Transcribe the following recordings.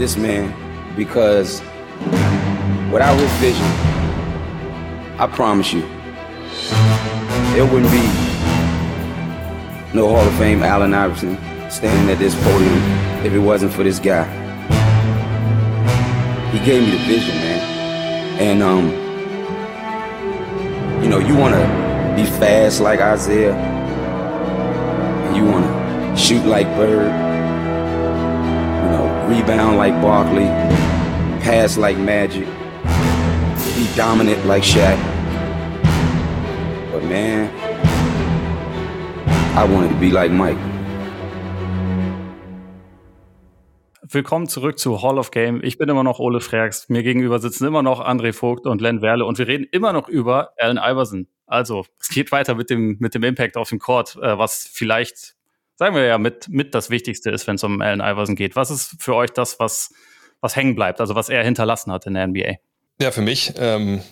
this man because without his vision, I promise you, there wouldn't be no Hall of Fame Allen Iverson standing at this podium if it wasn't for this guy. He gave me the vision, man. And um, you know, you wanna be fast like Isaiah, and you wanna shoot like Bird, rebound like Barkley, pass like Magic, be dominant like Shaq. But man, I wanted to be like Mike. Willkommen zurück zu Hall of Game. Ich bin immer noch Ole Freaks. Mir gegenüber sitzen immer noch André Vogt und Len Werle und wir reden immer noch über Allen Iverson. Also, es geht weiter mit dem, mit dem Impact auf dem Court, äh, was vielleicht, sagen wir ja, mit, mit das Wichtigste ist, wenn es um Allen Iverson geht. Was ist für euch das, was, was hängen bleibt, also was er hinterlassen hat in der NBA? Ja, für mich ähm,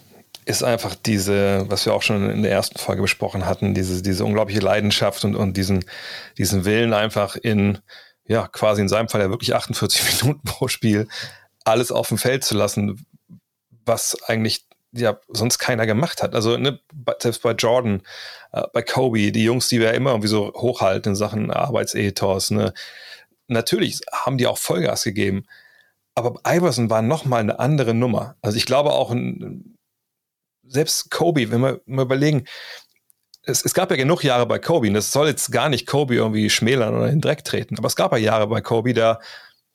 ist einfach diese, was wir auch schon in der ersten Folge besprochen hatten, diese, diese unglaubliche Leidenschaft und, und diesen, diesen Willen einfach in, ja, quasi in seinem Fall ja wirklich 48 Minuten pro Spiel alles auf dem Feld zu lassen, was eigentlich ja sonst keiner gemacht hat. Also ne, selbst bei Jordan, äh, bei Kobe, die Jungs, die wir immer irgendwie so hochhalten in Sachen Arbeitsethos, ne, natürlich haben die auch Vollgas gegeben. Aber Iverson war nochmal eine andere Nummer. Also ich glaube auch, selbst Kobe, wenn wir mal überlegen, es, es, gab ja genug Jahre bei Kobe, und das soll jetzt gar nicht Kobe irgendwie schmälern oder in den Dreck treten, aber es gab ja Jahre bei Kobe, da,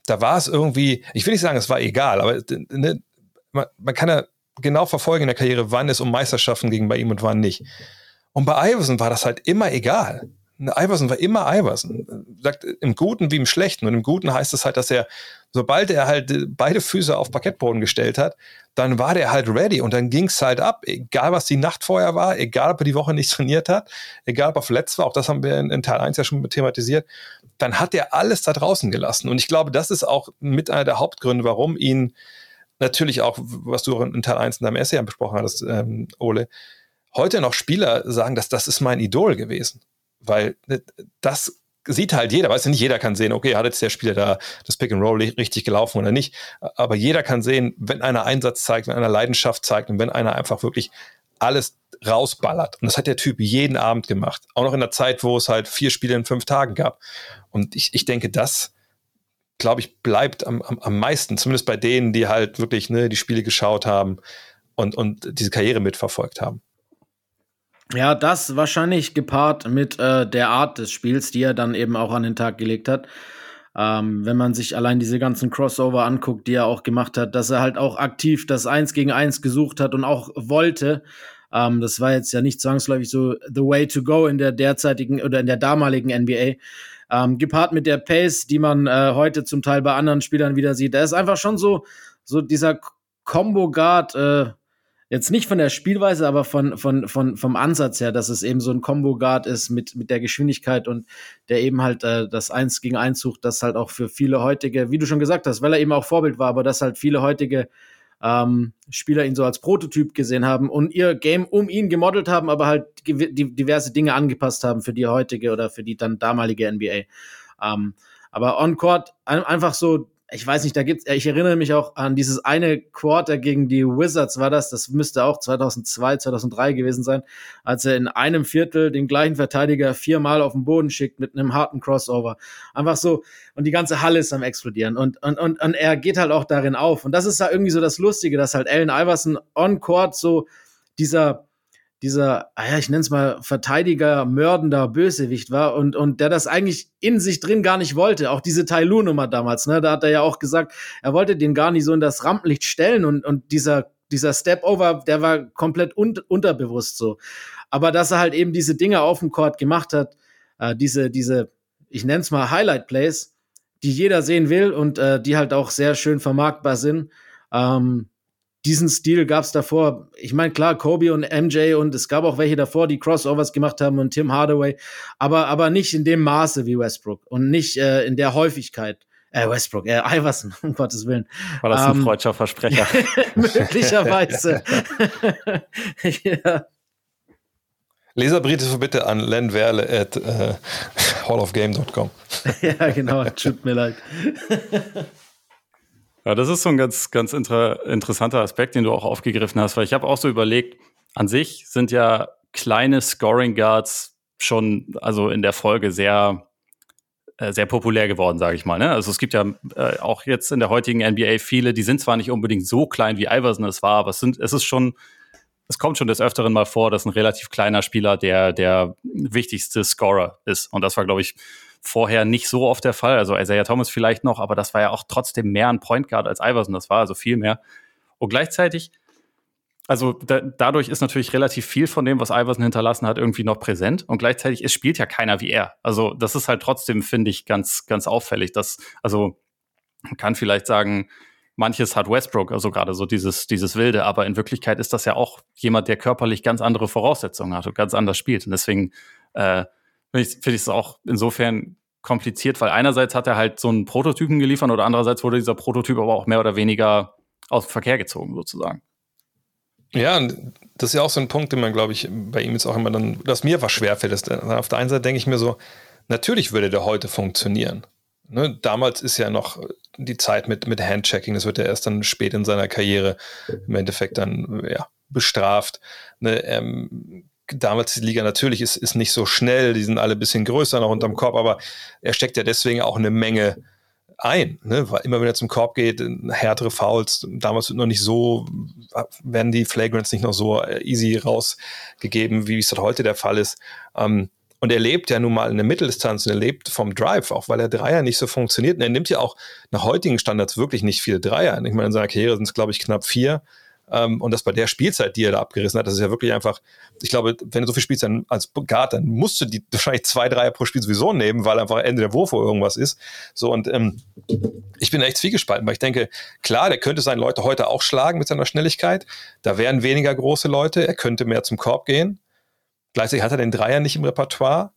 da war es irgendwie, ich will nicht sagen, es war egal, aber ne, man, man, kann ja genau verfolgen in der Karriere, wann es um Meisterschaften ging bei ihm und wann nicht. Und bei Iverson war das halt immer egal. Iverson war immer Iverson. Sagt im Guten wie im Schlechten. Und im Guten heißt es halt, dass er, sobald er halt beide Füße auf Parkettboden gestellt hat, dann war der halt ready und dann ging es halt ab. Egal, was die Nacht vorher war, egal, ob er die Woche nicht trainiert hat, egal, ob er verletzt war, auch das haben wir in, in Teil 1 ja schon thematisiert, dann hat er alles da draußen gelassen. Und ich glaube, das ist auch mit einer der Hauptgründe, warum ihn natürlich auch, was du in Teil 1 in deinem Essay besprochen hattest, ähm, Ole, heute noch Spieler sagen, dass das ist mein Idol gewesen weil äh, das sieht halt jeder, weißt du, nicht jeder kann sehen, okay, hat jetzt der Spieler da das Pick and Roll richtig gelaufen oder nicht, aber jeder kann sehen, wenn einer Einsatz zeigt, wenn einer Leidenschaft zeigt und wenn einer einfach wirklich alles rausballert. Und das hat der Typ jeden Abend gemacht. Auch noch in der Zeit, wo es halt vier Spiele in fünf Tagen gab. Und ich, ich denke, das, glaube ich, bleibt am, am, am meisten, zumindest bei denen, die halt wirklich ne, die Spiele geschaut haben und, und diese Karriere mitverfolgt haben. Ja, das wahrscheinlich gepaart mit äh, der Art des Spiels, die er dann eben auch an den Tag gelegt hat. Ähm, wenn man sich allein diese ganzen Crossover anguckt, die er auch gemacht hat, dass er halt auch aktiv das Eins gegen Eins gesucht hat und auch wollte. Ähm, das war jetzt ja nicht zwangsläufig so the way to go in der derzeitigen oder in der damaligen NBA. Ähm, gepaart mit der Pace, die man äh, heute zum Teil bei anderen Spielern wieder sieht. Er ist einfach schon so, so dieser Combo Guard, äh, jetzt nicht von der Spielweise, aber von, von, von, vom Ansatz her, dass es eben so ein Combo-Guard ist mit, mit der Geschwindigkeit und der eben halt äh, das Eins gegen Eins sucht, das halt auch für viele heutige, wie du schon gesagt hast, weil er eben auch Vorbild war, aber dass halt viele heutige ähm, Spieler ihn so als Prototyp gesehen haben und ihr Game um ihn gemodelt haben, aber halt diverse Dinge angepasst haben für die heutige oder für die dann damalige NBA. Ähm, aber on-Court einfach so ich weiß nicht, da gibt's, ich erinnere mich auch an dieses eine Quarter gegen die Wizards war das, das müsste auch 2002, 2003 gewesen sein, als er in einem Viertel den gleichen Verteidiger viermal auf den Boden schickt mit einem harten Crossover. Einfach so, und die ganze Halle ist am explodieren und, und, und, und er geht halt auch darin auf. Und das ist da irgendwie so das Lustige, dass halt Allen Iverson on Court so dieser, dieser, ah ja, ich nenne es mal Verteidiger, mördender Bösewicht war und, und der das eigentlich in sich drin gar nicht wollte. Auch diese Tai Lu-Nummer damals, ne, da hat er ja auch gesagt, er wollte den gar nicht so in das Rampenlicht stellen und, und dieser, dieser Step-Over, der war komplett un unterbewusst so. Aber dass er halt eben diese Dinge auf dem Court gemacht hat, äh, diese, diese, ich nenne es mal Highlight-Plays, die jeder sehen will und äh, die halt auch sehr schön vermarktbar sind, ähm, diesen Stil gab es davor. Ich meine, klar, Kobe und MJ und es gab auch welche davor, die Crossovers gemacht haben und Tim Hardaway, aber, aber nicht in dem Maße wie Westbrook und nicht äh, in der Häufigkeit. Äh, Westbrook, äh, Iverson, um Gottes Willen. War das ein ähm, freudscher Versprecher? möglicherweise. ja. Leserbriefe bitte an lenwerle at uh, hallofgame.com. ja, genau, tut mir leid. Ja, das ist so ein ganz, ganz inter interessanter Aspekt, den du auch aufgegriffen hast, weil ich habe auch so überlegt, an sich sind ja kleine Scoring Guards schon, also in der Folge sehr, äh, sehr populär geworden, sage ich mal. Ne? Also es gibt ja äh, auch jetzt in der heutigen NBA viele, die sind zwar nicht unbedingt so klein, wie Iverson es war, aber es, sind, es ist schon, es kommt schon des Öfteren mal vor, dass ein relativ kleiner Spieler der, der wichtigste Scorer ist. Und das war, glaube ich, vorher nicht so oft der Fall. Also Isaiah Thomas vielleicht noch, aber das war ja auch trotzdem mehr ein Point Guard als Iverson. Das war also viel mehr. Und gleichzeitig, also da, dadurch ist natürlich relativ viel von dem, was Iverson hinterlassen hat, irgendwie noch präsent. Und gleichzeitig, es spielt ja keiner wie er. Also das ist halt trotzdem, finde ich, ganz, ganz auffällig. Dass, also man kann vielleicht sagen, manches hat Westbrook, also gerade so dieses, dieses Wilde, aber in Wirklichkeit ist das ja auch jemand, der körperlich ganz andere Voraussetzungen hat und ganz anders spielt. Und deswegen äh, finde ich es auch insofern kompliziert, weil einerseits hat er halt so einen Prototypen geliefert oder andererseits wurde dieser Prototyp aber auch mehr oder weniger aus dem Verkehr gezogen, sozusagen. Ja, das ist ja auch so ein Punkt, den man, glaube ich, bei ihm jetzt auch immer dann, dass mir was schwerfällt. Ist, auf der einen Seite denke ich mir so, natürlich würde der heute funktionieren. Ne, damals ist ja noch die Zeit mit, mit Handchecking, das wird ja erst dann spät in seiner Karriere im Endeffekt dann ja, bestraft. Ne, ähm, damals die Liga natürlich ist, ist nicht so schnell, die sind alle ein bisschen größer noch unterm Korb, aber er steckt ja deswegen auch eine Menge ein, ne? weil immer wenn er zum Korb geht, härtere Fouls, damals wird noch nicht so, werden die Flagrants nicht noch so äh, easy rausgegeben, wie es heute der Fall ist. Ähm, und er lebt ja nun mal in der Mitteldistanz und er lebt vom Drive, auch weil er Dreier nicht so funktioniert. Und er nimmt ja auch nach heutigen Standards wirklich nicht viele Dreier. Ich meine, in seiner Karriere sind es, glaube ich, knapp vier. Ähm, und das bei der Spielzeit, die er da abgerissen hat, das ist ja wirklich einfach, ich glaube, wenn du so viel spielst dann als Guard, dann musst du die wahrscheinlich zwei, drei pro Spiel sowieso nehmen, weil einfach Ende der Wurf irgendwas ist. So, und ähm, ich bin echt zwiegespalten, weil ich denke, klar, der könnte seine Leute heute auch schlagen mit seiner Schnelligkeit. Da wären weniger große Leute, er könnte mehr zum Korb gehen. Gleichzeitig hat er den Dreier nicht im Repertoire.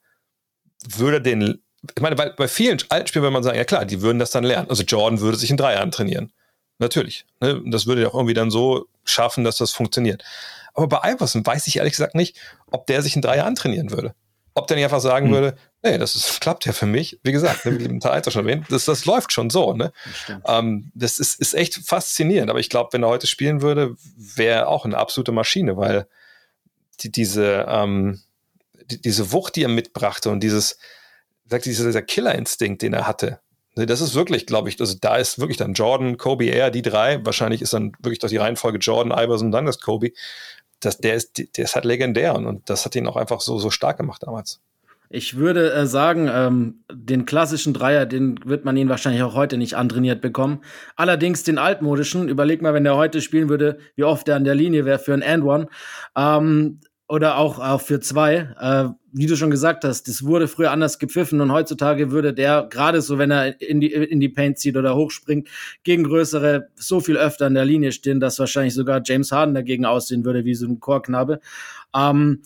Würde den, ich meine, bei, bei vielen alten Spielern würde man sagen, ja klar, die würden das dann lernen. Also Jordan würde sich in Dreier antrainieren. Natürlich. Ne? Das würde ja auch irgendwie dann so schaffen, dass das funktioniert. Aber bei Iverson weiß ich ehrlich gesagt nicht, ob der sich in drei Jahren trainieren würde. Ob der nicht einfach sagen hm. würde, nee, das ist, klappt ja für mich. Wie gesagt, ne, wie Teil schon erwähnt, das, das läuft schon so. Ne? Das, ähm, das ist, ist echt faszinierend. Aber ich glaube, wenn er heute spielen würde, wäre er auch eine absolute Maschine, weil die, diese, ähm, die, diese Wucht, die er mitbrachte und dieses, sagt dieser, dieser Killerinstinkt, den er hatte, das ist wirklich, glaube ich, also da ist wirklich dann Jordan, Kobe, er, die drei. Wahrscheinlich ist dann wirklich doch die Reihenfolge Jordan, Iverson, dann das Kobe. Das, der, ist, der ist halt legendär und, und das hat ihn auch einfach so, so stark gemacht damals. Ich würde äh, sagen, ähm, den klassischen Dreier, den wird man ihn wahrscheinlich auch heute nicht antrainiert bekommen. Allerdings den altmodischen, überleg mal, wenn der heute spielen würde, wie oft er an der Linie wäre für ein And One. Ähm, oder auch, auch für zwei. Äh, wie du schon gesagt hast, das wurde früher anders gepfiffen und heutzutage würde der, gerade so, wenn er in die, in die Paint zieht oder hochspringt, gegen größere so viel öfter an der Linie stehen, dass wahrscheinlich sogar James Harden dagegen aussehen würde wie so ein Chorknabe. Ähm,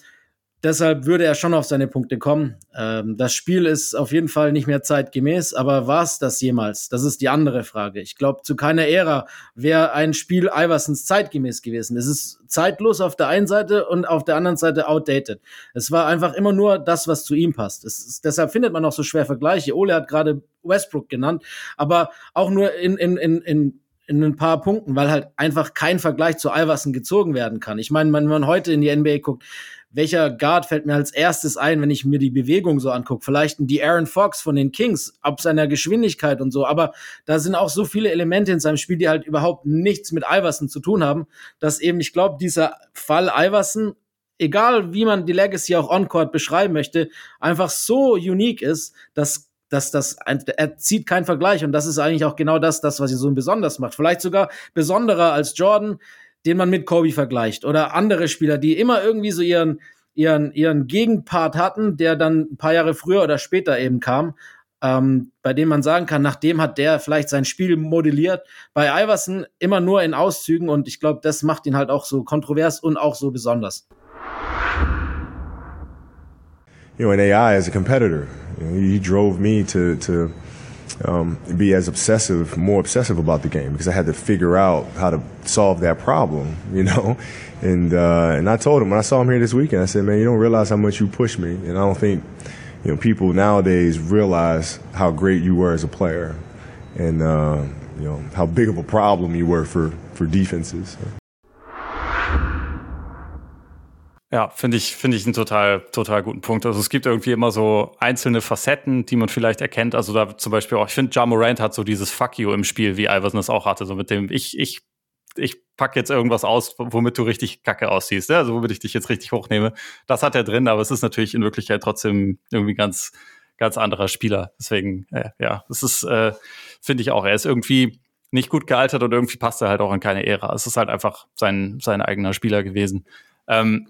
Deshalb würde er schon auf seine Punkte kommen. Ähm, das Spiel ist auf jeden Fall nicht mehr zeitgemäß, aber war es das jemals? Das ist die andere Frage. Ich glaube, zu keiner Ära wäre ein Spiel Iversons zeitgemäß gewesen. Es ist zeitlos auf der einen Seite und auf der anderen Seite outdated. Es war einfach immer nur das, was zu ihm passt. Ist, deshalb findet man auch so schwer Vergleiche. Ole hat gerade Westbrook genannt, aber auch nur in, in, in, in in ein paar Punkten, weil halt einfach kein Vergleich zu Iverson gezogen werden kann. Ich meine, wenn man heute in die NBA guckt, welcher Guard fällt mir als erstes ein, wenn ich mir die Bewegung so angucke? Vielleicht die Aaron Fox von den Kings, ab seiner Geschwindigkeit und so. Aber da sind auch so viele Elemente in seinem Spiel, die halt überhaupt nichts mit Iverson zu tun haben, dass eben, ich glaube, dieser Fall Iverson egal wie man die Legacy auch on-court beschreiben möchte, einfach so unique ist, dass dass das er zieht keinen Vergleich und das ist eigentlich auch genau das, das was ihn so besonders macht. Vielleicht sogar besonderer als Jordan, den man mit Kobe vergleicht oder andere Spieler, die immer irgendwie so ihren ihren ihren Gegenpart hatten, der dann ein paar Jahre früher oder später eben kam, ähm, bei dem man sagen kann, nachdem hat der vielleicht sein Spiel modelliert. Bei Iverson immer nur in Auszügen und ich glaube, das macht ihn halt auch so kontrovers und auch so besonders. You know, in AI as a competitor, you know, he drove me to to um, be as obsessive, more obsessive about the game because I had to figure out how to solve that problem, you know. And uh, and I told him when I saw him here this weekend, I said, man, you don't realize how much you push me, and I don't think you know people nowadays realize how great you were as a player. And uh, you know, how big of a problem you were for, for defenses. Ja, finde ich, finde ich einen total, total guten Punkt. Also es gibt irgendwie immer so einzelne Facetten, die man vielleicht erkennt. Also da zum Beispiel auch, ich finde, Ja Morant hat so dieses Fuck you im Spiel, wie Iverson das auch hatte, so mit dem, ich, ich, ich pack jetzt irgendwas aus, womit du richtig kacke aussiehst, ja? also womit ich dich jetzt richtig hochnehme. Das hat er drin, aber es ist natürlich in Wirklichkeit trotzdem irgendwie ganz, ganz anderer Spieler. Deswegen, äh, ja, das ist, äh, finde ich auch, er ist irgendwie nicht gut gealtert und irgendwie passt er halt auch in keine Ära. Es ist halt einfach sein, sein eigener Spieler gewesen. Ähm,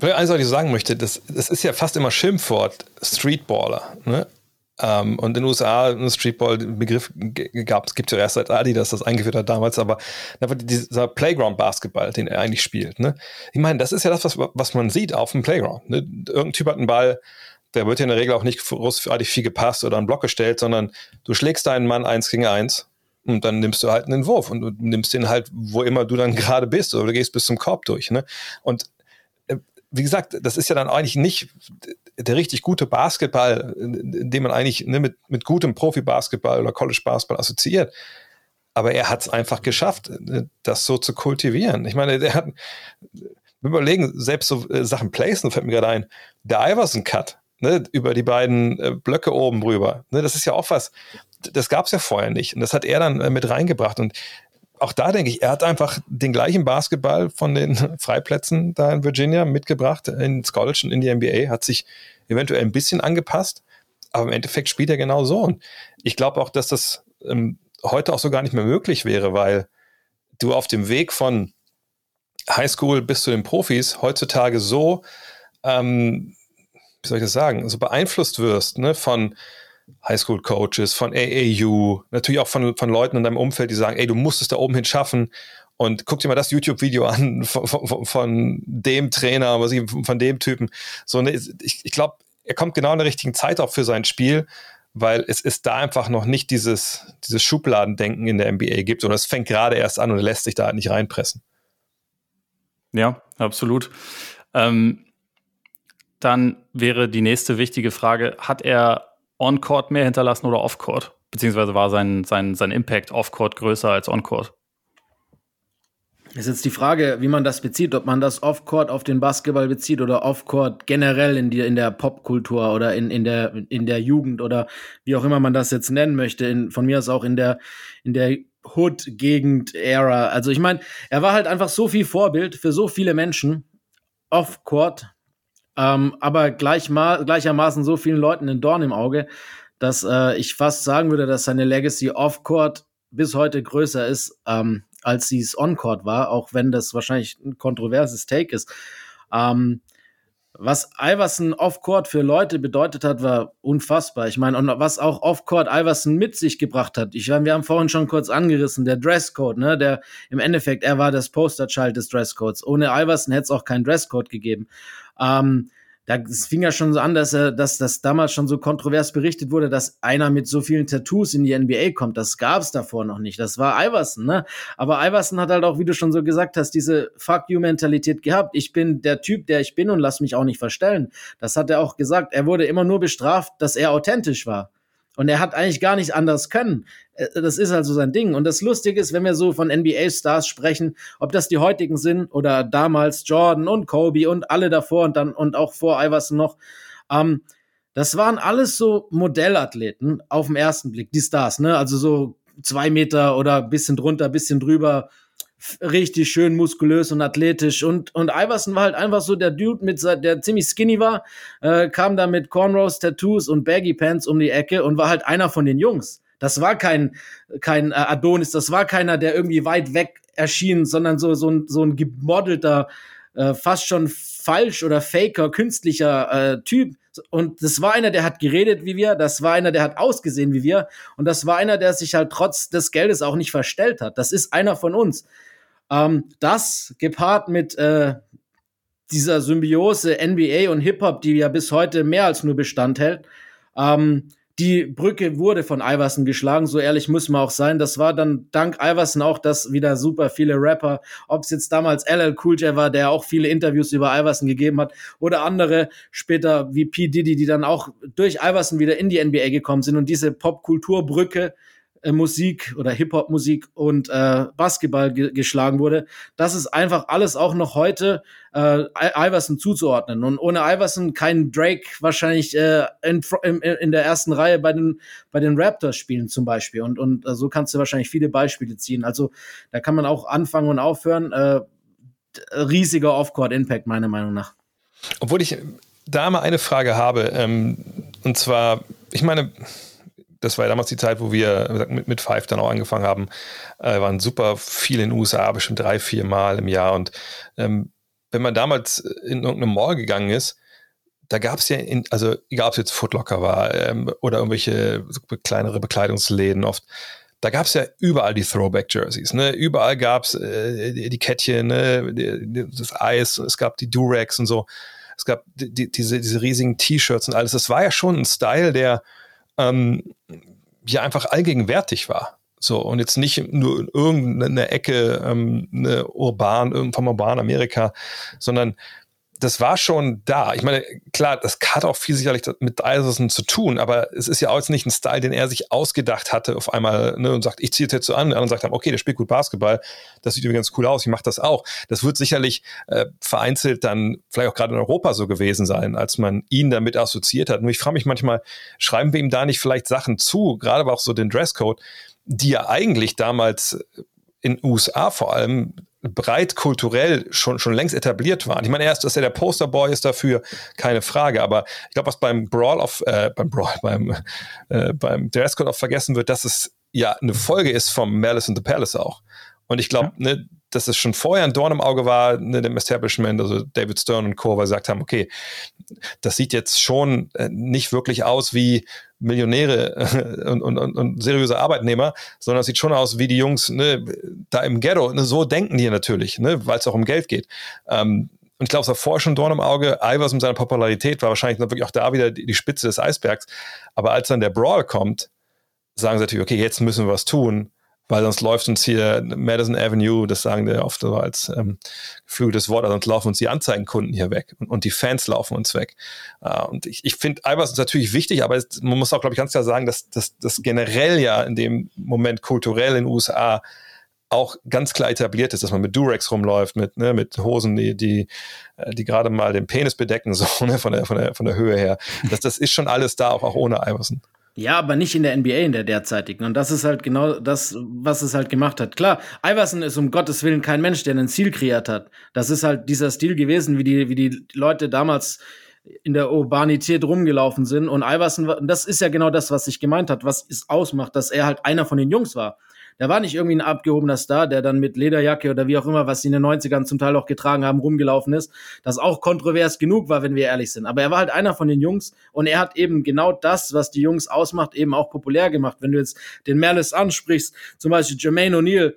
Eins, was ich sagen möchte, das, das ist ja fast immer Schimpfwort, Streetballer. Ne? Ähm, und in den USA ein Streetball-Begriff gab es, gibt ja erst seit Adidas das eingeführt hat damals, aber dieser Playground-Basketball, den er eigentlich spielt. Ne? Ich meine, das ist ja das, was, was man sieht auf dem Playground. Ne? Irgendein Typ hat einen Ball, der wird ja in der Regel auch nicht großartig viel gepasst oder einen Block gestellt, sondern du schlägst deinen Mann eins gegen eins und dann nimmst du halt einen Wurf und du nimmst den halt, wo immer du dann gerade bist oder du gehst bis zum Korb durch. Ne? Und wie gesagt, das ist ja dann eigentlich nicht der richtig gute Basketball, den man eigentlich ne, mit, mit gutem Profi-Basketball oder College-Basketball assoziiert. Aber er hat es einfach geschafft, das so zu kultivieren. Ich meine, der hat, wir überlegen, selbst so äh, Sachen Placen fällt mir gerade ein, der Iverson-Cut, ne, über die beiden äh, Blöcke oben rüber. Ne, das ist ja auch was, das gab es ja vorher nicht. Und das hat er dann äh, mit reingebracht. Und auch da denke ich, er hat einfach den gleichen Basketball von den Freiplätzen da in Virginia mitgebracht ins College und in die NBA, hat sich eventuell ein bisschen angepasst, aber im Endeffekt spielt er genau so. Und ich glaube auch, dass das ähm, heute auch so gar nicht mehr möglich wäre, weil du auf dem Weg von Highschool bis zu den Profis heutzutage so, ähm, wie soll ich das sagen, so beeinflusst wirst ne, von Highschool-Coaches, von AAU, natürlich auch von, von Leuten in deinem Umfeld, die sagen, ey, du musst es da oben hin schaffen. Und guck dir mal das YouTube-Video an von, von, von, dem Trainer, was ich, von dem Typen. So, ne, ich, ich glaube, er kommt genau in der richtigen Zeit auch für sein Spiel, weil es ist da einfach noch nicht dieses, dieses Schubladendenken in der NBA gibt, sondern es fängt gerade erst an und er lässt sich da halt nicht reinpressen. Ja, absolut. Ähm, dann wäre die nächste wichtige Frage, hat er On-Court mehr hinterlassen oder Off-Court? Beziehungsweise war sein, sein, sein Impact Off-Court größer als On-Court? Ist jetzt die Frage, wie man das bezieht, ob man das Off-Court auf den Basketball bezieht oder Off-Court generell in, die, in der Popkultur oder in, in, der, in der Jugend oder wie auch immer man das jetzt nennen möchte. In, von mir aus auch in der, in der Hood-Gegend-Ära. Also ich meine, er war halt einfach so viel Vorbild für so viele Menschen off-Court, ähm, aber gleich mal, gleichermaßen so vielen Leuten ein Dorn im Auge, dass äh, ich fast sagen würde, dass seine Legacy off-Court bis heute größer ist, ähm, als sie es on-Court war, auch wenn das wahrscheinlich ein kontroverses Take ist. Ähm, was Iverson off-Court für Leute bedeutet hat, war unfassbar. Ich meine, und was auch off-Court Iverson mit sich gebracht hat. Ich meine, wir haben vorhin schon kurz angerissen, der Dresscode, ne, der im Endeffekt, er war das Posterchild des Dresscodes. Ohne Iverson hätte es auch keinen Dresscode gegeben. Ähm, da fing ja schon so an, dass er, dass das damals schon so kontrovers berichtet wurde, dass einer mit so vielen Tattoos in die NBA kommt. Das gab es davor noch nicht. Das war Iverson, ne? Aber Iverson hat halt auch, wie du schon so gesagt hast, diese Fuck you Mentalität gehabt. Ich bin der Typ, der ich bin und lass mich auch nicht verstellen. Das hat er auch gesagt. Er wurde immer nur bestraft, dass er authentisch war. Und er hat eigentlich gar nicht anders können. Äh, das ist also sein Ding. Und das Lustige ist, wenn wir so von NBA-Stars sprechen, ob das die heutigen sind oder damals Jordan und Kobe und alle davor und dann und auch vor Iverson noch, ähm, das waren alles so Modellathleten auf den ersten Blick, die Stars, ne? Also so zwei Meter oder bisschen drunter, bisschen drüber, richtig schön muskulös und athletisch und und Iverson war halt einfach so der Dude mit der ziemlich skinny war, äh, kam da mit Cornrows, Tattoos und Baggy Pants um die Ecke und war halt einer von den Jungs. Das war kein kein äh, Adonis, das war keiner, der irgendwie weit weg erschien, sondern so so ein so ein gemodelter äh, fast schon falsch oder faker künstlicher äh, Typ und das war einer, der hat geredet wie wir, das war einer, der hat ausgesehen wie wir und das war einer, der sich halt trotz des Geldes auch nicht verstellt hat. Das ist einer von uns. Ähm, das gepaart mit äh, dieser Symbiose NBA und Hip-Hop, die ja bis heute mehr als nur Bestand hält, ähm, die Brücke wurde von Iverson geschlagen, so ehrlich muss man auch sein. Das war dann dank Iverson auch, dass wieder super viele Rapper, ob es jetzt damals LL Cool J war, der auch viele Interviews über Iverson gegeben hat, oder andere später wie P. Diddy, die dann auch durch Iverson wieder in die NBA gekommen sind und diese Popkulturbrücke Musik oder Hip-Hop-Musik und äh, Basketball ge geschlagen wurde. Das ist einfach alles auch noch heute äh, Iverson zuzuordnen. Und ohne Iverson kein Drake wahrscheinlich äh, in, in, in der ersten Reihe bei den, bei den Raptors spielen zum Beispiel. Und, und äh, so kannst du wahrscheinlich viele Beispiele ziehen. Also da kann man auch anfangen und aufhören. Äh, riesiger Off-Court-Impact, meiner Meinung nach. Obwohl ich da mal eine Frage habe, ähm, und zwar, ich meine, das war ja damals die Zeit, wo wir mit, mit Five dann auch angefangen haben. Äh, waren super viel in den USA, bestimmt drei, vier Mal im Jahr. Und ähm, wenn man damals in irgendeine Mall gegangen ist, da gab es ja, in, also egal ob es jetzt Footlocker war ähm, oder irgendwelche kleinere Bekleidungsläden oft, da gab es ja überall die Throwback-Jerseys. Ne? Überall gab es äh, die, Kettchen, ne? Das Eis, es gab die Durex und so. Es gab die, diese, diese riesigen T-Shirts und alles. Das war ja schon ein Style, der ähm, ja einfach allgegenwärtig war. So, und jetzt nicht nur in irgendeiner Ecke, ähm, eine urban, vom urbanen Amerika, sondern das war schon da. Ich meine, klar, das hat auch viel sicherlich mit Iverson zu tun, aber es ist ja auch jetzt nicht ein Style, den er sich ausgedacht hatte auf einmal ne, und sagt, ich ziehe es jetzt so an. Und sagt dann, okay, der spielt gut Basketball, das sieht übrigens cool aus, ich mache das auch. Das wird sicherlich äh, vereinzelt dann vielleicht auch gerade in Europa so gewesen sein, als man ihn damit assoziiert hat. Nur ich frage mich manchmal, schreiben wir ihm da nicht vielleicht Sachen zu, gerade aber auch so den Dresscode, die ja eigentlich damals in USA vor allem breit kulturell schon, schon längst etabliert waren. Ich meine, erst, dass er der Posterboy ist dafür, keine Frage. Aber ich glaube, was beim Brawl of, äh, beim Brawl, beim, äh, beim Dresscode auch vergessen wird, dass es ja eine Folge ist vom Malice in the Palace auch. Und ich glaube, ja. ne, dass es schon vorher ein Dorn im Auge war, ne, dem Establishment, also David Stern und Co., weil sie gesagt haben, okay, das sieht jetzt schon äh, nicht wirklich aus wie Millionäre und, und, und, seriöse Arbeitnehmer, sondern es sieht schon aus wie die Jungs ne, da im Ghetto. Ne, so denken die natürlich, ne, weil es auch um Geld geht. Ähm, und ich glaube, es war vorher schon Dorn im Auge. Ivers mit seiner Popularität war wahrscheinlich wirklich auch da wieder die, die Spitze des Eisbergs. Aber als dann der Brawl kommt, sagen sie natürlich, okay, jetzt müssen wir was tun weil sonst läuft uns hier Madison Avenue, das sagen wir oft so als ähm, geflügeltes Wort, also sonst laufen uns die Anzeigenkunden hier weg und, und die Fans laufen uns weg. Äh, und ich, ich finde, Albers ist natürlich wichtig, aber es, man muss auch, glaube ich, ganz klar sagen, dass das generell ja in dem Moment kulturell in den USA auch ganz klar etabliert ist, dass man mit Durex rumläuft, mit, ne, mit Hosen, die, die, äh, die gerade mal den Penis bedecken, so ne, von, der, von, der, von der Höhe her. Das, das ist schon alles da, auch, auch ohne Iverson. Ja, aber nicht in der NBA in der derzeitigen. Und das ist halt genau das, was es halt gemacht hat. Klar, Iverson ist um Gottes Willen kein Mensch, der einen Stil kreiert hat. Das ist halt dieser Stil gewesen, wie die, wie die Leute damals in der Urbanität rumgelaufen sind. Und Iverson, das ist ja genau das, was sich gemeint hat, was es ausmacht, dass er halt einer von den Jungs war. Der war nicht irgendwie ein abgehobener Star, der dann mit Lederjacke oder wie auch immer, was sie in den 90ern zum Teil auch getragen haben, rumgelaufen ist. Das auch kontrovers genug war, wenn wir ehrlich sind. Aber er war halt einer von den Jungs und er hat eben genau das, was die Jungs ausmacht, eben auch populär gemacht. Wenn du jetzt den Merlis ansprichst, zum Beispiel Jermaine O'Neal,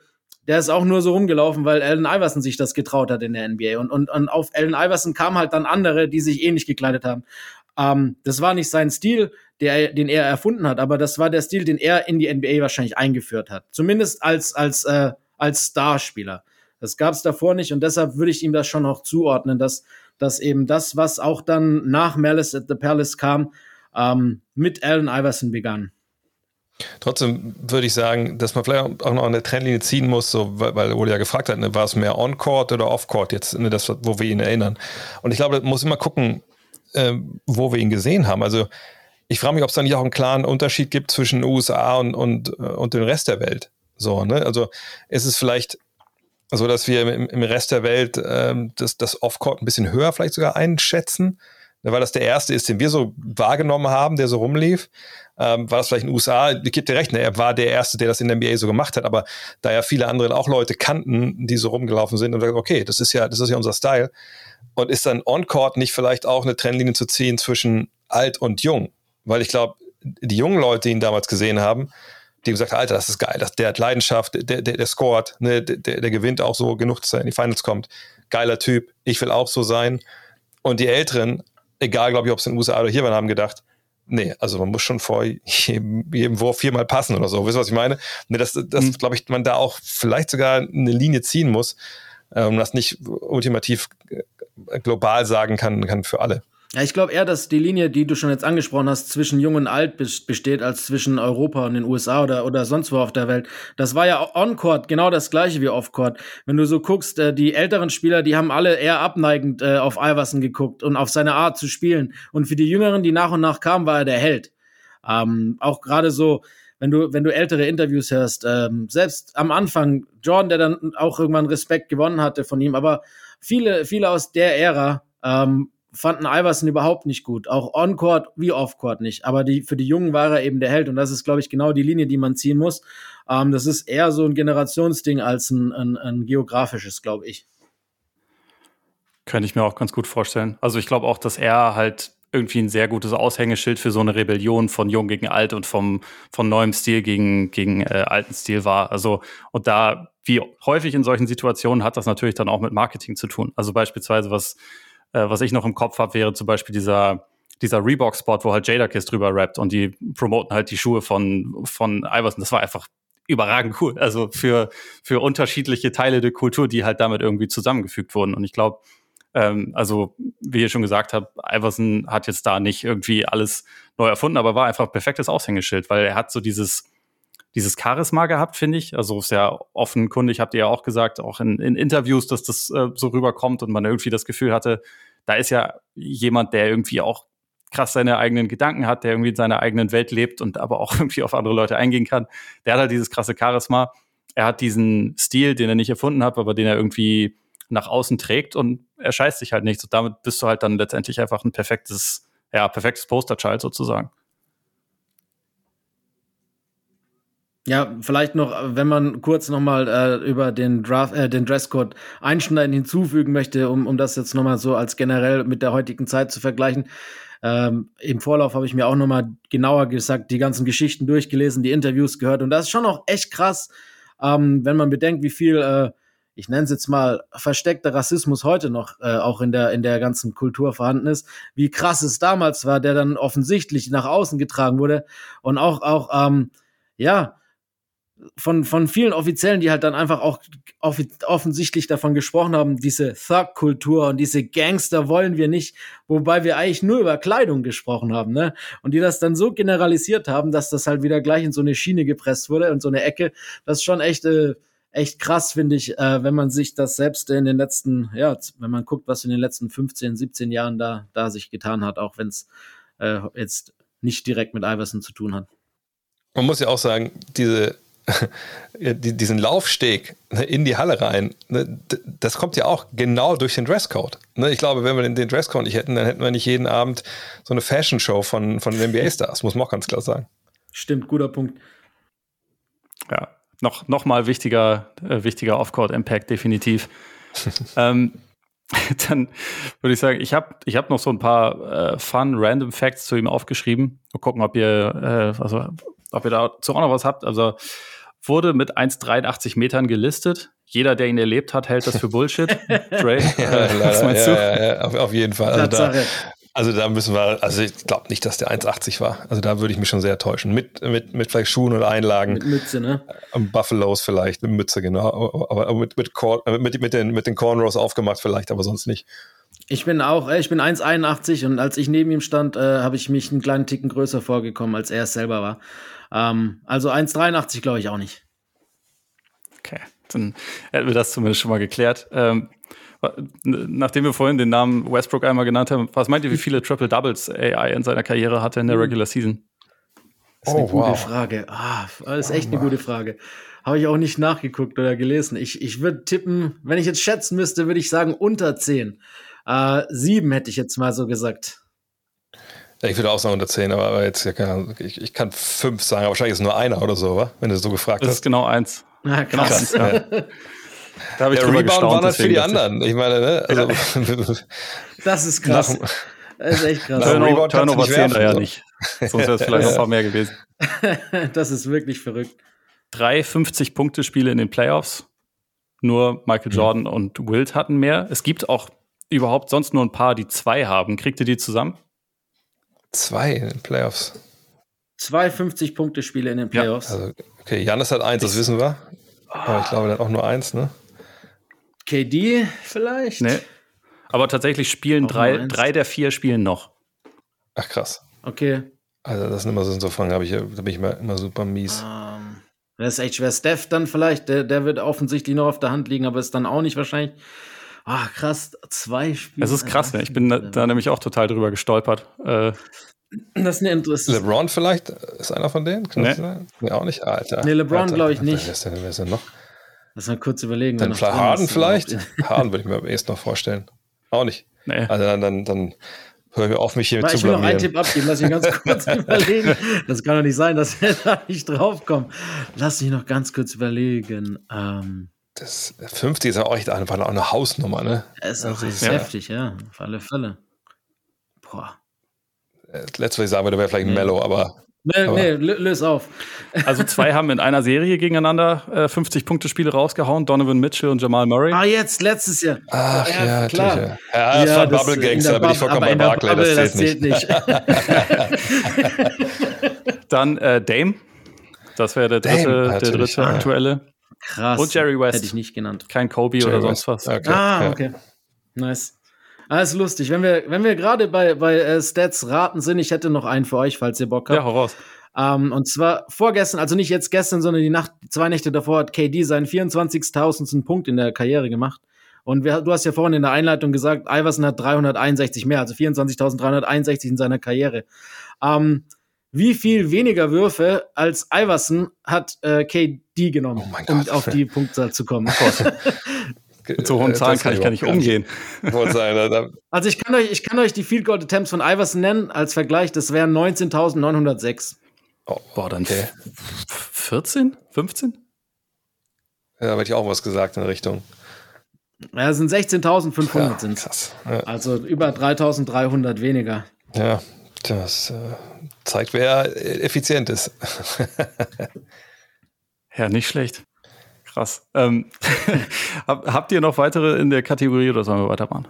der ist auch nur so rumgelaufen, weil Allen Iverson sich das getraut hat in der NBA. Und, und, und auf Allen Iverson kamen halt dann andere, die sich ähnlich gekleidet haben. Ähm, das war nicht sein Stil, der, den er erfunden hat, aber das war der Stil, den er in die NBA wahrscheinlich eingeführt hat. Zumindest als, als, äh, als Starspieler. Das gab es davor nicht und deshalb würde ich ihm das schon auch zuordnen, dass, dass eben das, was auch dann nach Malice at the Palace kam, ähm, mit Allen Iverson begann. Trotzdem würde ich sagen, dass man vielleicht auch noch eine Trennlinie ziehen muss, so, weil, weil Ole ja gefragt hat, ne, war es mehr On-Court oder Off-Court jetzt, ne, das, wo wir ihn erinnern. Und ich glaube, man muss immer gucken, äh, wo wir ihn gesehen haben. Also ich frage mich, ob es da nicht auch einen klaren Unterschied gibt zwischen USA und, und, äh, und dem Rest der Welt. So, ne? Also ist es vielleicht so, dass wir im, im Rest der Welt ähm, das, das Off-Court ein bisschen höher vielleicht sogar einschätzen, ne, weil das der erste ist, den wir so wahrgenommen haben, der so rumlief. Ähm, war das vielleicht in den USA, ich gebe dir recht, ne, er war der Erste, der das in der NBA so gemacht hat, aber da ja viele andere auch Leute kannten, die so rumgelaufen sind und sagen, okay, das ist ja, das ist ja unser Style. Und ist dann On-Court nicht vielleicht auch eine Trennlinie zu ziehen zwischen alt und jung? Weil ich glaube, die jungen Leute, die ihn damals gesehen haben, die gesagt haben, Alter, das ist geil, das, der hat Leidenschaft, der, der, der scoret, ne, der, der gewinnt auch so genug, dass er in die Finals kommt. Geiler Typ, ich will auch so sein. Und die Älteren, egal, glaube ich, ob es in den USA oder hier waren, haben gedacht, nee, also man muss schon vor jedem, jedem Wurf viermal passen oder so. Wisst ihr, was ich meine? Ne, das, das mhm. glaube ich, man da auch vielleicht sogar eine Linie ziehen muss, ähm, das nicht ultimativ äh, global sagen kann, kann für alle. Ja, ich glaube eher, dass die Linie, die du schon jetzt angesprochen hast, zwischen Jung und Alt besteht, als zwischen Europa und den USA oder, oder sonst wo auf der Welt. Das war ja on-court genau das gleiche wie off-court. Wenn du so guckst, äh, die älteren Spieler, die haben alle eher abneigend äh, auf Iverson geguckt und auf seine Art zu spielen. Und für die Jüngeren, die nach und nach kamen, war er der Held. Ähm, auch gerade so, wenn du, wenn du ältere Interviews hörst, ähm, selbst am Anfang, Jordan, der dann auch irgendwann Respekt gewonnen hatte von ihm, aber viele, viele aus der Ära, ähm, fanden Iverson überhaupt nicht gut. Auch on-court wie off-court nicht. Aber die, für die Jungen war er eben der Held. Und das ist, glaube ich, genau die Linie, die man ziehen muss. Ähm, das ist eher so ein Generationsding als ein, ein, ein geografisches, glaube ich. Könnte ich mir auch ganz gut vorstellen. Also ich glaube auch, dass er halt irgendwie ein sehr gutes Aushängeschild für so eine Rebellion von Jung gegen Alt und vom, von neuem Stil gegen, gegen äh, alten Stil war. Also, und da, wie häufig in solchen Situationen, hat das natürlich dann auch mit Marketing zu tun. Also beispielsweise, was äh, was ich noch im Kopf habe, wäre zum Beispiel dieser, dieser Reebok-Spot, wo halt Jadakiss drüber rappt und die promoten halt die Schuhe von, von Iverson. Das war einfach überragend cool. Also für, für unterschiedliche Teile der Kultur, die halt damit irgendwie zusammengefügt wurden. Und ich glaube, ähm, also wie ihr schon gesagt habt, Iverson hat jetzt da nicht irgendwie alles neu erfunden, aber war einfach ein perfektes Aushängeschild, weil er hat so dieses, dieses Charisma gehabt, finde ich. Also sehr offenkundig, habt ihr ja auch gesagt, auch in, in Interviews, dass das äh, so rüberkommt und man irgendwie das Gefühl hatte, da ist ja jemand, der irgendwie auch krass seine eigenen Gedanken hat, der irgendwie in seiner eigenen Welt lebt und aber auch irgendwie auf andere Leute eingehen kann. Der hat halt dieses krasse Charisma. Er hat diesen Stil, den er nicht erfunden hat, aber den er irgendwie nach außen trägt und er scheißt sich halt nichts. Und damit bist du halt dann letztendlich einfach ein perfektes, ja, perfektes Posterchild sozusagen. Ja, vielleicht noch, wenn man kurz nochmal äh, über den Draft, äh, den Dresscode einschneiden hinzufügen möchte, um, um das jetzt nochmal so als generell mit der heutigen Zeit zu vergleichen. Ähm, Im Vorlauf habe ich mir auch nochmal genauer gesagt, die ganzen Geschichten durchgelesen, die Interviews gehört. Und das ist schon auch echt krass, ähm, wenn man bedenkt, wie viel, äh, ich nenne es jetzt mal, versteckter Rassismus heute noch äh, auch in der, in der ganzen Kultur vorhanden ist, wie krass es damals war, der dann offensichtlich nach außen getragen wurde. Und auch, auch, ähm, ja, von, von vielen Offiziellen, die halt dann einfach auch off offensichtlich davon gesprochen haben, diese Thug-Kultur und diese Gangster wollen wir nicht, wobei wir eigentlich nur über Kleidung gesprochen haben, ne? Und die das dann so generalisiert haben, dass das halt wieder gleich in so eine Schiene gepresst wurde und so eine Ecke. Das ist schon echt, äh, echt krass, finde ich, äh, wenn man sich das selbst in den letzten, ja, wenn man guckt, was in den letzten 15, 17 Jahren da, da sich getan hat, auch wenn es äh, jetzt nicht direkt mit Iverson zu tun hat. Man muss ja auch sagen, diese diesen Laufsteg ne, in die Halle rein, ne, das kommt ja auch genau durch den Dresscode. Ne, ich glaube, wenn wir den Dresscode nicht hätten, dann hätten wir nicht jeden Abend so eine Fashion-Show von, von den NBA-Stars, muss man auch ganz klar sagen. Stimmt, guter Punkt. Ja, noch, noch mal wichtiger, äh, wichtiger Off-Court-Impact, definitiv. ähm, dann würde ich sagen, ich habe ich hab noch so ein paar äh, fun, random Facts zu ihm aufgeschrieben. Mal gucken, ob ihr, äh, also, ob ihr dazu auch noch was habt. Also wurde mit 1,83 Metern gelistet. Jeder, der ihn erlebt hat, hält das für Bullshit. Dre, ja, äh, was meinst du? Ja, ja, auf, auf, jeden Fall. Also da, also da, müssen wir, also ich glaube nicht, dass der 1,80 war. Also da würde ich mich schon sehr täuschen. Mit, mit, mit vielleicht Schuhen oder Einlagen. Mit Mütze, ne? Buffaloes vielleicht, mit Mütze, genau. Aber mit, mit, äh, mit, mit, den, mit den Cornrows aufgemacht vielleicht, aber sonst nicht. Ich bin auch, äh, ich bin 1,81 und als ich neben ihm stand, äh, habe ich mich einen kleinen Ticken größer vorgekommen, als er es selber war. Ähm, also 1,83 glaube ich auch nicht. Okay, dann hätten wir das zumindest schon mal geklärt. Ähm, nachdem wir vorhin den Namen Westbrook einmal genannt haben, was meint ihr, wie viele Triple Doubles AI in seiner Karriere hatte in der hm. Regular Season? Das ist eine oh, gute wow. Frage. Ah, das ist echt oh, eine gute Frage. Habe ich auch nicht nachgeguckt oder gelesen. Ich, ich würde tippen, wenn ich jetzt schätzen müsste, würde ich sagen unter 10. Äh, sieben hätte ich jetzt mal so gesagt. Ich würde auch sagen unter 10, aber jetzt, ich, ich kann fünf sagen, aber wahrscheinlich ist es nur einer oder so, wa? wenn du so gefragt das hast. Das ist genau eins. Na, krass. Ja. ja. Da habe ich Der Rebound war das für die anderen. Ich meine, ne? Also, das ist krass. Nach, das ist echt krass. Turnover, Turnover 10 ja nicht. Sonst wäre es vielleicht noch ein paar mehr gewesen. das ist wirklich verrückt. Drei 50-Punkte-Spiele in den Playoffs. Nur Michael Jordan mhm. und Wilt hatten mehr. Es gibt auch überhaupt sonst nur ein paar, die zwei haben. Kriegt ihr die zusammen? Zwei in den Playoffs. Zwei 50-Punkte-Spiele in den Playoffs. Ja, also, okay, Janis hat eins, das wissen wir. Aber ich glaube, der hat auch nur eins, ne? KD vielleicht? Nee. Aber tatsächlich spielen drei, drei der vier spielen noch. Ach krass. Okay. Also das sind immer so, so Fragen, ich, da bin ich immer, immer super mies. Ähm, das ist echt schwer. Steph dann vielleicht, der, der wird offensichtlich noch auf der Hand liegen, aber ist dann auch nicht wahrscheinlich. Ah, krass, zwei Spiele. Es ist krass, ne? Ich bin da, da, nämlich auch total drüber gestolpert. Äh, das ist eine interessante. LeBron vielleicht ist einer von denen? Kann nee. das sein? Nee, auch nicht, Alter. Nee, LeBron glaube ich nicht. Wer ist denn, wer ist denn noch? Lass mal kurz überlegen. Dann vielleicht Harden vielleicht? Harden würde ich mir erst noch vorstellen. Auch nicht. Nee. Also dann, dann, dann hör mir auf, mich hier Weil zu ich will noch einen blamieren. Tipp abgeben, lass mich ganz kurz überlegen. Das kann doch nicht sein, dass wir da nicht draufkommen. Lass mich noch ganz kurz überlegen. Ähm, Das 50 ist ja auch echt einfach auch eine Hausnummer, ne? es ist auch Das ist ja- heftig, ja. Auf alle Fälle. Boah. Das Letzte, was ich sagen würde, wäre vielleicht Nee. Mellow, aber Nee, Aber- nee, lö- löse auf. also zwei haben in einer Serie gegeneinander äh, 50-Punkte-Spiele rausgehauen. Donovan Mitchell und Jamal Murray. Ah, jetzt, letztes Jahr. Ach ja, Ja, klar. natürlich. Ja, ja das war das- Bubble Gangster, der da bin ich vollkommen bei der Barclay, Bubble, das zählt nicht. Dann äh, Dame. Das wäre der Dame, dritte, der natürlich, dritte ja. aktuelle. Krass. Und Jerry West. Hätte ich nicht genannt. Kein Kobe oder sonst was. Okay, Ah, ja. okay. Nice. Ah, ist lustig. Wenn wir, wenn wir gerade bei, bei äh, Stats raten sind, ich hätte noch einen für euch, falls ihr Bock habt. Ja, hau raus. Ähm, und zwar vorgestern, also nicht jetzt gestern, sondern die Nacht, zwei Nächte davor hat KD seinen 24.000. Punkt in der Karriere gemacht. Und wir, du hast ja vorhin in der Einleitung gesagt, Iverson hat 361 mehr, also 24.361 in seiner Karriere. Ähm, wie viel weniger Würfe als Iverson hat äh, KD genommen, Oh um Gott. auf die Punktzahl zu kommen? Mit so hohen Äh, Zahlen kann ich gar nicht umgehen. Da, Also ich kann euch, ich kann euch die Field Goal Attempts von Iverson nennen als Vergleich. Das wären 19.906. oh, Boah, dann okay. 14? 15? Ja, da hätte ich auch was gesagt in Richtung. Ja, es sind 16.500 Ja, sind's. krass. Ja, Also über 3.300 weniger. ja das äh, zeigt, wer effizient ist. Ja, nicht schlecht. Krass. Ähm, hab, habt ihr noch weitere in der Kategorie oder sollen wir weitermachen?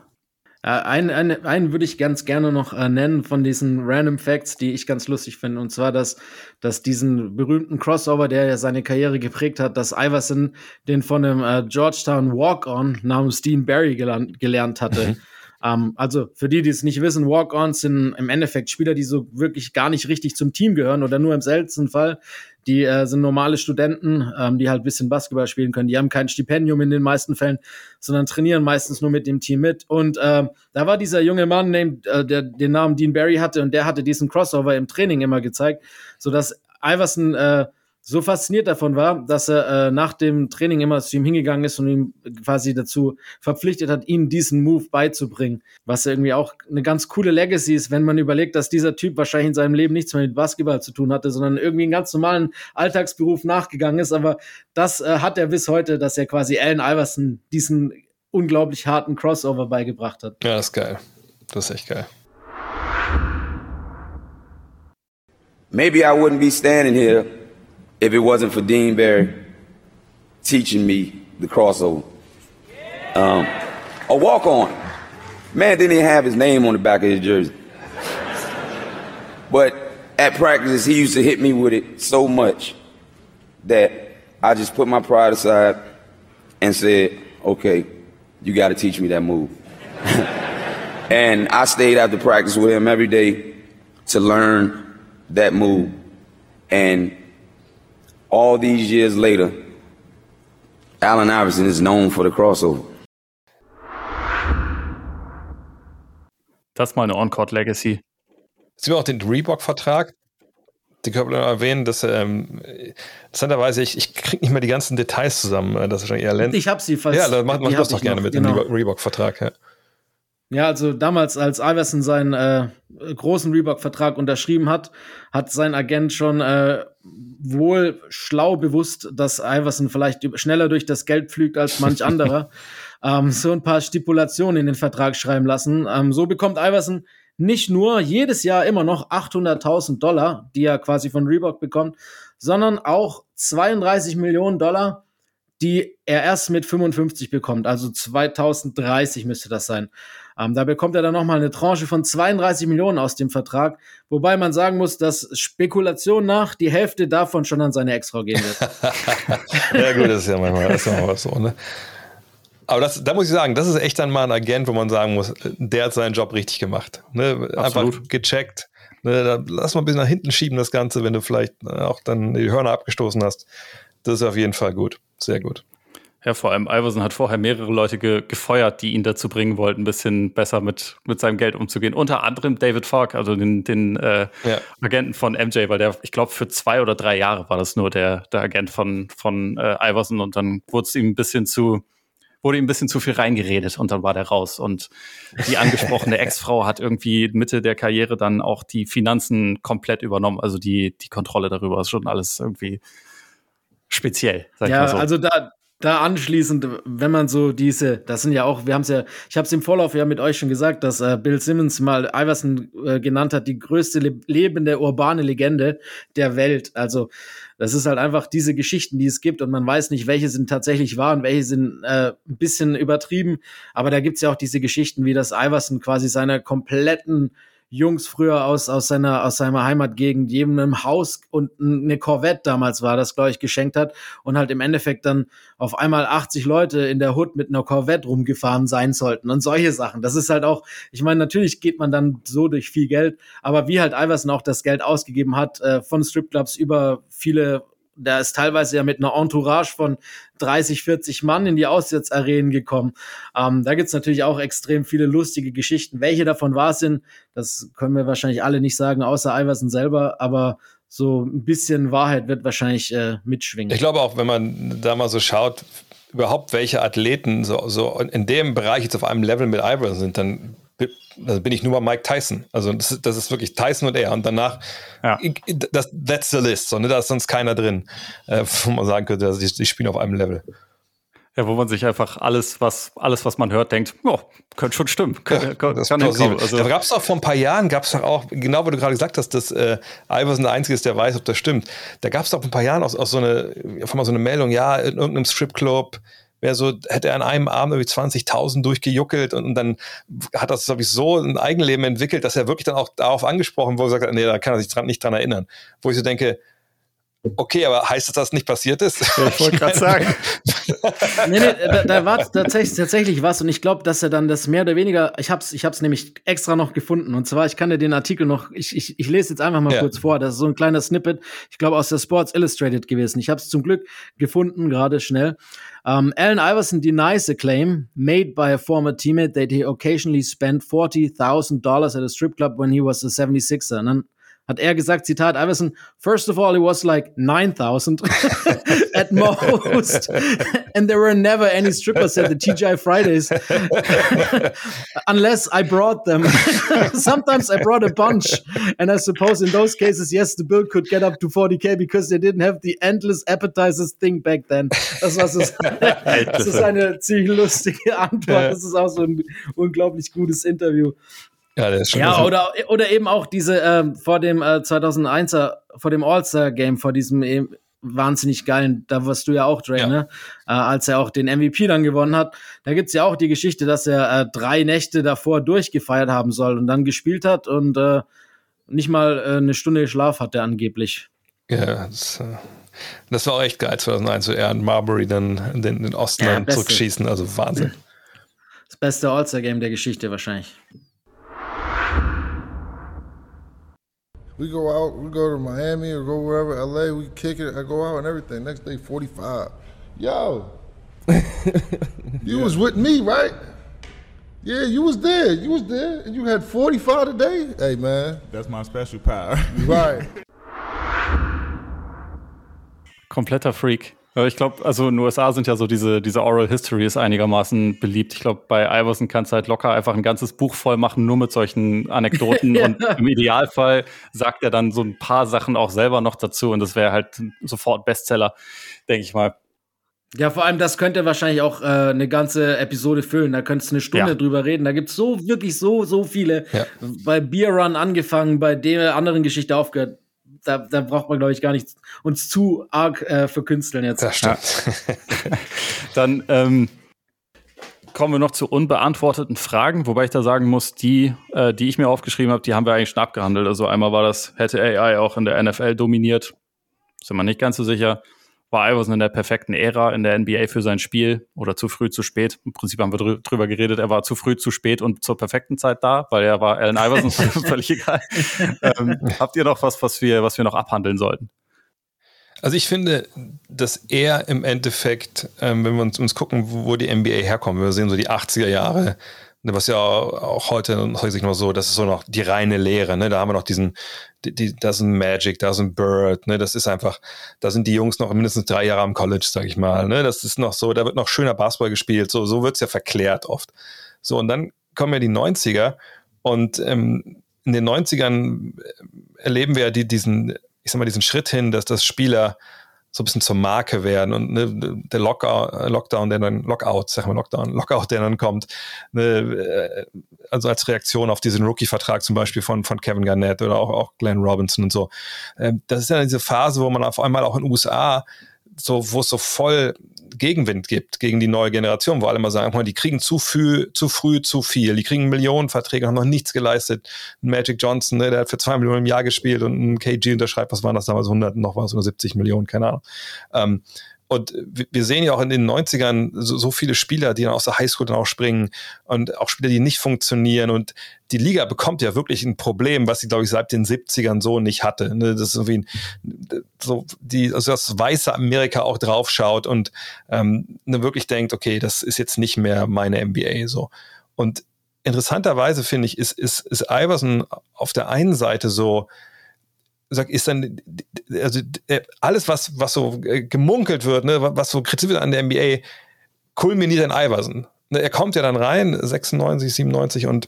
Äh, einen, einen, einen würde ich ganz gerne noch äh, nennen von diesen Random Facts, die ich ganz lustig finde. Und zwar, dass, dass diesen berühmten Crossover, der ja seine Karriere geprägt hat, dass Iverson den von einem äh, Georgetown Walk-On namens Dean Barry gelernt, gelernt hatte. Ähm, also für die, die es nicht wissen, Walk-Ons sind im Endeffekt Spieler, die so wirklich gar nicht richtig zum Team gehören oder nur im seltensten Fall. Die äh, sind normale Studenten, ähm, die halt bisschen Basketball spielen können. Die haben kein Stipendium in den meisten Fällen, sondern trainieren meistens nur mit dem Team mit. Und ähm, da war dieser junge Mann, named, äh, der den Namen Dean Barry hatte, und der hatte diesen Crossover im Training immer gezeigt, sodass Iverson äh, so fasziniert davon war, dass er äh, nach dem Training immer zu ihm hingegangen ist und ihn quasi dazu verpflichtet hat, ihm diesen Move beizubringen. Was irgendwie auch eine ganz coole Legacy ist, wenn man überlegt, dass dieser Typ wahrscheinlich in seinem Leben nichts mehr mit Basketball zu tun hatte, sondern irgendwie einen ganz normalen Alltagsberuf nachgegangen ist. Aber das äh, hat er bis heute, dass er quasi Allen Iverson diesen unglaublich harten Crossover beigebracht hat. Ja, das ist geil. Das ist echt geil. Maybe I wouldn't be standing here if it wasn't for Dean Barry teaching me the crossover. Um, a walk on. Man didn't even have his name on the back of his jersey. But at practice, he used to hit me with it so much that I just put my pride aside and said, okay, you got to teach me that move. and I stayed after practice with him every day to learn that move. And all these years later, Allen Iverson is known for the crossover. Das ist mal eine On-Court-Legacy. Sehen wir auch den Reebok-Vertrag. Die können wir noch erwähnen, dass ähm, interessanterweise, ich, ich kriege nicht mehr die ganzen Details zusammen. äh, Das ist wahrscheinlich eher Len. Ich habe sie fast. ja, dann mach, die mach hab das doch gerne noch, mit genau. dem Reebok-Vertrag. Ja. Ja, also damals, als Iverson seinen äh, großen Reebok-Vertrag unterschrieben hat, hat sein Agent schon äh, wohl schlau bewusst, dass Iverson vielleicht schneller durch das Geld pflügt als manch anderer, ähm, so ein paar Stipulationen in den Vertrag schreiben lassen. Ähm, so bekommt Iverson nicht nur jedes Jahr immer noch 800.000 Dollar, die er quasi von Reebok bekommt, sondern auch 32 Millionen Dollar, die er erst mit 55 bekommt. Also 2030 müsste das sein. Ähm, da bekommt er dann nochmal eine Tranche von 32 Millionen aus dem Vertrag, wobei man sagen muss, dass Spekulation nach die Hälfte davon schon an seine Ex-Frau gehen wird. ja, gut, das ist ja manchmal, das ist ja mal so, ne? Aber das, da muss ich sagen, das ist echt dann mal ein Agent, wo man sagen muss, der hat seinen Job richtig gemacht. Ne? Einfach gecheckt. Ne? Da lass mal ein bisschen nach hinten schieben, das Ganze, wenn du vielleicht auch dann die Hörner abgestoßen hast. Das ist auf jeden Fall gut. Sehr gut. Ja, vor allem Iverson hat vorher mehrere Leute ge gefeuert, die ihn dazu bringen wollten, ein bisschen besser mit, mit seinem Geld umzugehen. Unter anderem David Falk, also den, den äh, ja. Agenten von MJ, weil der, ich glaube, für zwei oder drei Jahre war das nur der, der Agent von, von äh, Iverson und dann wurde es ihm ein bisschen zu, wurde ihm ein bisschen zu viel reingeredet und dann war der raus. Und die angesprochene Ex-Frau hat irgendwie Mitte der Karriere dann auch die Finanzen komplett übernommen, also die, die Kontrolle darüber. ist schon alles irgendwie speziell. Sag ja, ich mal so. also da, da anschließend, wenn man so diese, das sind ja auch, wir haben es ja, ich habe es im Vorlauf ja mit euch schon gesagt, dass äh, Bill Simmons mal Iverson äh, genannt hat, die größte le lebende urbane Legende der Welt. Also das ist halt einfach diese Geschichten, die es gibt und man weiß nicht, welche sind tatsächlich wahr und welche sind äh, ein bisschen übertrieben. Aber da gibt's ja auch diese Geschichten, wie das Iverson quasi seiner kompletten Jungs früher aus, aus seiner, aus seiner Heimatgegend jedem ein Haus und eine Corvette damals war, das glaube ich geschenkt hat und halt im Endeffekt dann auf einmal 80 Leute in der Hood mit einer Corvette rumgefahren sein sollten und solche Sachen. Das ist halt auch, ich meine, natürlich geht man dann so durch viel Geld, aber wie halt Iverson auch das Geld ausgegeben hat, äh, von Stripclubs über viele der ist teilweise ja mit einer Entourage von 30, 40 Mann in die Auswärtsarenen gekommen. Ähm, da gibt's natürlich auch extrem viele lustige Geschichten. Welche davon wahr sind, das können wir wahrscheinlich alle nicht sagen, außer Iverson selber, aber so ein bisschen Wahrheit wird wahrscheinlich äh, mitschwingen. Ich glaube auch, wenn man da mal so schaut, überhaupt welche Athleten so, so in dem Bereich jetzt auf einem Level mit Iverson sind, dann also bin ich nur bei Mike Tyson. Also das, das ist wirklich Tyson und er. Und danach, ja. das, that's the list. So, ne? Da ist sonst keiner drin, äh, wo man sagen könnte, also die, die spielen auf einem Level. Ja, wo man sich einfach alles, was, alles, was man hört, denkt, oh, könnte schon stimmen. Ja, kann, das kann Also, da gab es doch vor ein paar Jahren, gab es auch, genau wie du gerade gesagt hast, dass äh, Iverson der Einzige ist, der weiß, ob das stimmt. Da gab es doch vor ein paar Jahren auch, auch so eine, mal so eine Meldung, ja, in irgendeinem Stripclub, wäre so, hätte er an einem Abend irgendwie 20.000 durchgejuckelt und, und, dann hat das sowieso ein Eigenleben entwickelt, dass er wirklich dann auch darauf angesprochen wurde, sagt, nee, da kann er sich dran, nicht dran erinnern. Wo ich so denke, Okay, aber heißt das, dass das nicht passiert ist? Ja, ich wollte gerade sagen. nee, nee, da, da war tatsächlich, tatsächlich was und ich glaube, dass er dann das mehr oder weniger, ich hab's, ich hab's nämlich extra noch gefunden und zwar, ich kann dir den Artikel noch, ich, ich, ich lese jetzt einfach mal ja. kurz vor, das ist so ein kleiner Snippet, ich glaube aus der Sports Illustrated gewesen. Ich habe es zum Glück gefunden, gerade schnell. Um, Allen Iverson denies the claim made by a former teammate that he occasionally spent $40,000 at a strip club when he was a 76er. Und dann hat er gesagt, Zitat Iverson, first of all, it was like 9,000 at most. and there were never any strippers at the TGI Fridays unless I brought them. Sometimes I brought a bunch. And I suppose in those cases, yes, the bill could get up to 40k because they didn't have the endless appetizers thing back then. Das, war so, das ist eine ziemlich lustige Antwort. Das ist auch so ein unglaublich gutes Interview. Ja, der ist schon ja oder, oder eben auch diese ähm, vor dem äh, 2001er, vor dem All-Star-Game, vor diesem äh, wahnsinnig geilen, da warst du ja auch, Dre, ja. ne? Äh, als er auch den MVP dann gewonnen hat. Da gibt's ja auch die Geschichte, dass er äh, drei Nächte davor durchgefeiert haben soll und dann gespielt hat und äh, nicht mal äh, eine Stunde Schlaf hatte angeblich. Ja, das, äh, das war auch echt geil, 2001, so er und Marbury dann den, den Osten ja, zurückschießen, also Wahnsinn. Das beste All-Star-Game der Geschichte wahrscheinlich. We go out, we go to Miami or go wherever, LA, we kick it, I go out and everything. Next day, 45. Yo, you yeah. was with me, right? Yeah, you was there. You was there. And you had 45 today? Hey, man. That's my special power. right. Kompletter Freak. Ich glaube, also in den USA sind ja so diese, diese Oral History ist einigermaßen beliebt. Ich glaube, bei Iverson kannst du halt locker einfach ein ganzes Buch voll machen, nur mit solchen Anekdoten. ja. Und im Idealfall sagt er dann so ein paar Sachen auch selber noch dazu und das wäre halt sofort Bestseller, denke ich mal. Ja, vor allem, das könnte wahrscheinlich auch äh, eine ganze Episode füllen. Da könntest du eine Stunde ja. drüber reden. Da gibt's so, wirklich so, so viele. Ja. Bei Beer Run angefangen, bei der anderen Geschichte aufgehört da, da braucht man, glaube ich, gar nicht uns zu arg äh, verkünsteln jetzt. Das stimmt. Ja. Dann ähm, kommen wir noch zu unbeantworteten Fragen, wobei ich da sagen muss, die, äh, die ich mir aufgeschrieben habe, die haben wir eigentlich schon abgehandelt. Also einmal war das, hätte AI auch in der NFL dominiert? Sind wir nicht ganz so sicher. War Iverson in der perfekten Ära in der NBA für sein Spiel oder zu früh, zu spät. Im Prinzip haben wir drü drüber geredet, er war zu früh, zu spät und zur perfekten Zeit da, weil er war Allen Iverson, völlig egal. Ähm, habt ihr noch was, was wir, was wir noch abhandeln sollten? Also ich finde, dass er im Endeffekt, ähm, wenn wir uns, uns gucken, wo die NBA herkommt, wir sehen so die 80er Jahre, was ja auch heute häufig noch so, das ist so noch die reine Lehre, ne? Da haben wir noch diesen, die, die, da ist ein Magic, da ist ein Bird, ne? Das ist einfach, da sind die Jungs noch mindestens drei Jahre am College, sag ich mal, ne? Das ist noch so, da wird noch schöner Basketball gespielt, so, so wird's ja verklärt oft. So, und dann kommen ja die 90er und ähm, in den 90ern erleben wir ja die, diesen, ich sag mal, diesen Schritt hin, dass das Spieler so ein bisschen zur Marke werden und ne, der Lockout, Lockdown, der dann Lockout, sag mal Lockdown, Lockout, der dann kommt, ne, äh, also als Reaktion auf diesen Rookie-Vertrag zum Beispiel von, von Kevin Garnett oder auch, auch Glenn Robinson und so. Ähm, das ist ja diese Phase, wo man auf einmal auch in den USA so, wo es so voll Gegenwind gibt gegen die neue Generation, wo alle mal sagen, die kriegen zu früh, zu früh zu viel, die kriegen Millionenverträge, haben noch nichts geleistet. Magic Johnson, ne, der hat für zwei Millionen im Jahr gespielt und ein KG unterschreibt, was waren das damals, 100 noch was oder 70 Millionen, keine Ahnung. Ähm, und wir sehen ja auch in den 90ern so, so viele Spieler, die dann aus der Highschool dann auch springen und auch Spieler, die nicht funktionieren. Und die Liga bekommt ja wirklich ein Problem, was sie, glaube ich, seit den 70ern so nicht hatte. Ne? Das ist irgendwie so, die, also das weiße Amerika auch draufschaut und ähm, ne, wirklich denkt, okay, das ist jetzt nicht mehr meine NBA so. Und interessanterweise finde ich, ist, ist, ist Iverson auf der einen Seite so, sag, ist dann, also äh, alles, was, was so äh, gemunkelt wird, ne, was so kritisiert wird an der NBA, kulminiert in Iverson. Ne, er kommt ja dann rein, 96, 97 und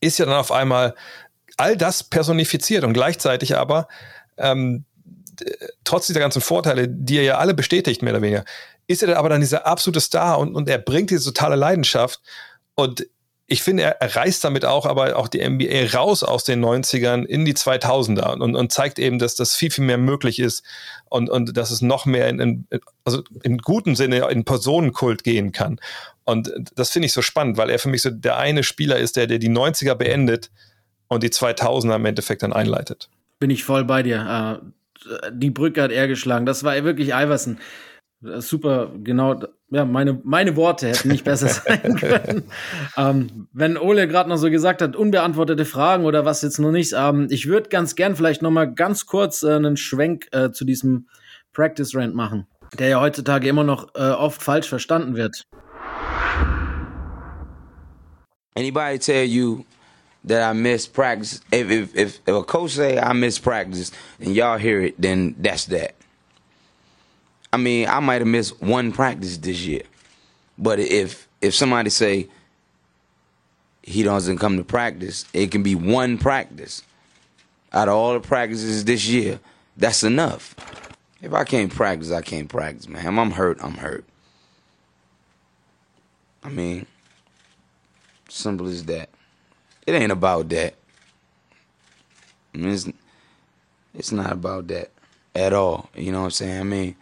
ist ja dann auf einmal all das personifiziert und gleichzeitig aber ähm, trotz dieser ganzen Vorteile, die er ja alle bestätigt, mehr oder weniger, ist er aber dann dieser absolute Star und, und er bringt diese totale Leidenschaft und ich finde, er, er reißt damit auch aber auch die NBA raus aus den 90ern in die 2000er und, und zeigt eben, dass das viel, viel mehr möglich ist und, und dass es noch mehr in, in, also im guten Sinne in Personenkult gehen kann. Und das finde ich so spannend, weil er für mich so der eine Spieler ist, der, der die 90er beendet und die 2000er im Endeffekt dann einleitet. Bin ich voll bei dir. Äh, die Brücke hat er geschlagen. Das war wirklich Iverson. Super, genau. Ja, meine, meine Worte hätten nicht besser sein können. ähm, wenn Ole gerade noch so gesagt hat, unbeantwortete Fragen oder was jetzt noch nicht, ähm, ich würde ganz gern vielleicht noch mal ganz kurz äh, einen Schwenk äh, zu diesem Practice Rant machen, der ja heutzutage immer noch äh, oft falsch verstanden wird. Anybody tell you that I miss practice? If, if, if, if a coach say I miss practice and y'all hear it, then that's that. I mean, I might have missed one practice this year, but if if somebody say he doesn't come to practice, it can be one practice out of all the practices this year. That's enough. If I can't practice, I can't practice, man. I'm hurt, I'm hurt. I mean, simple as that. It ain't about that. I mean, it's, it's not about that at all. You know what I'm saying? I mean,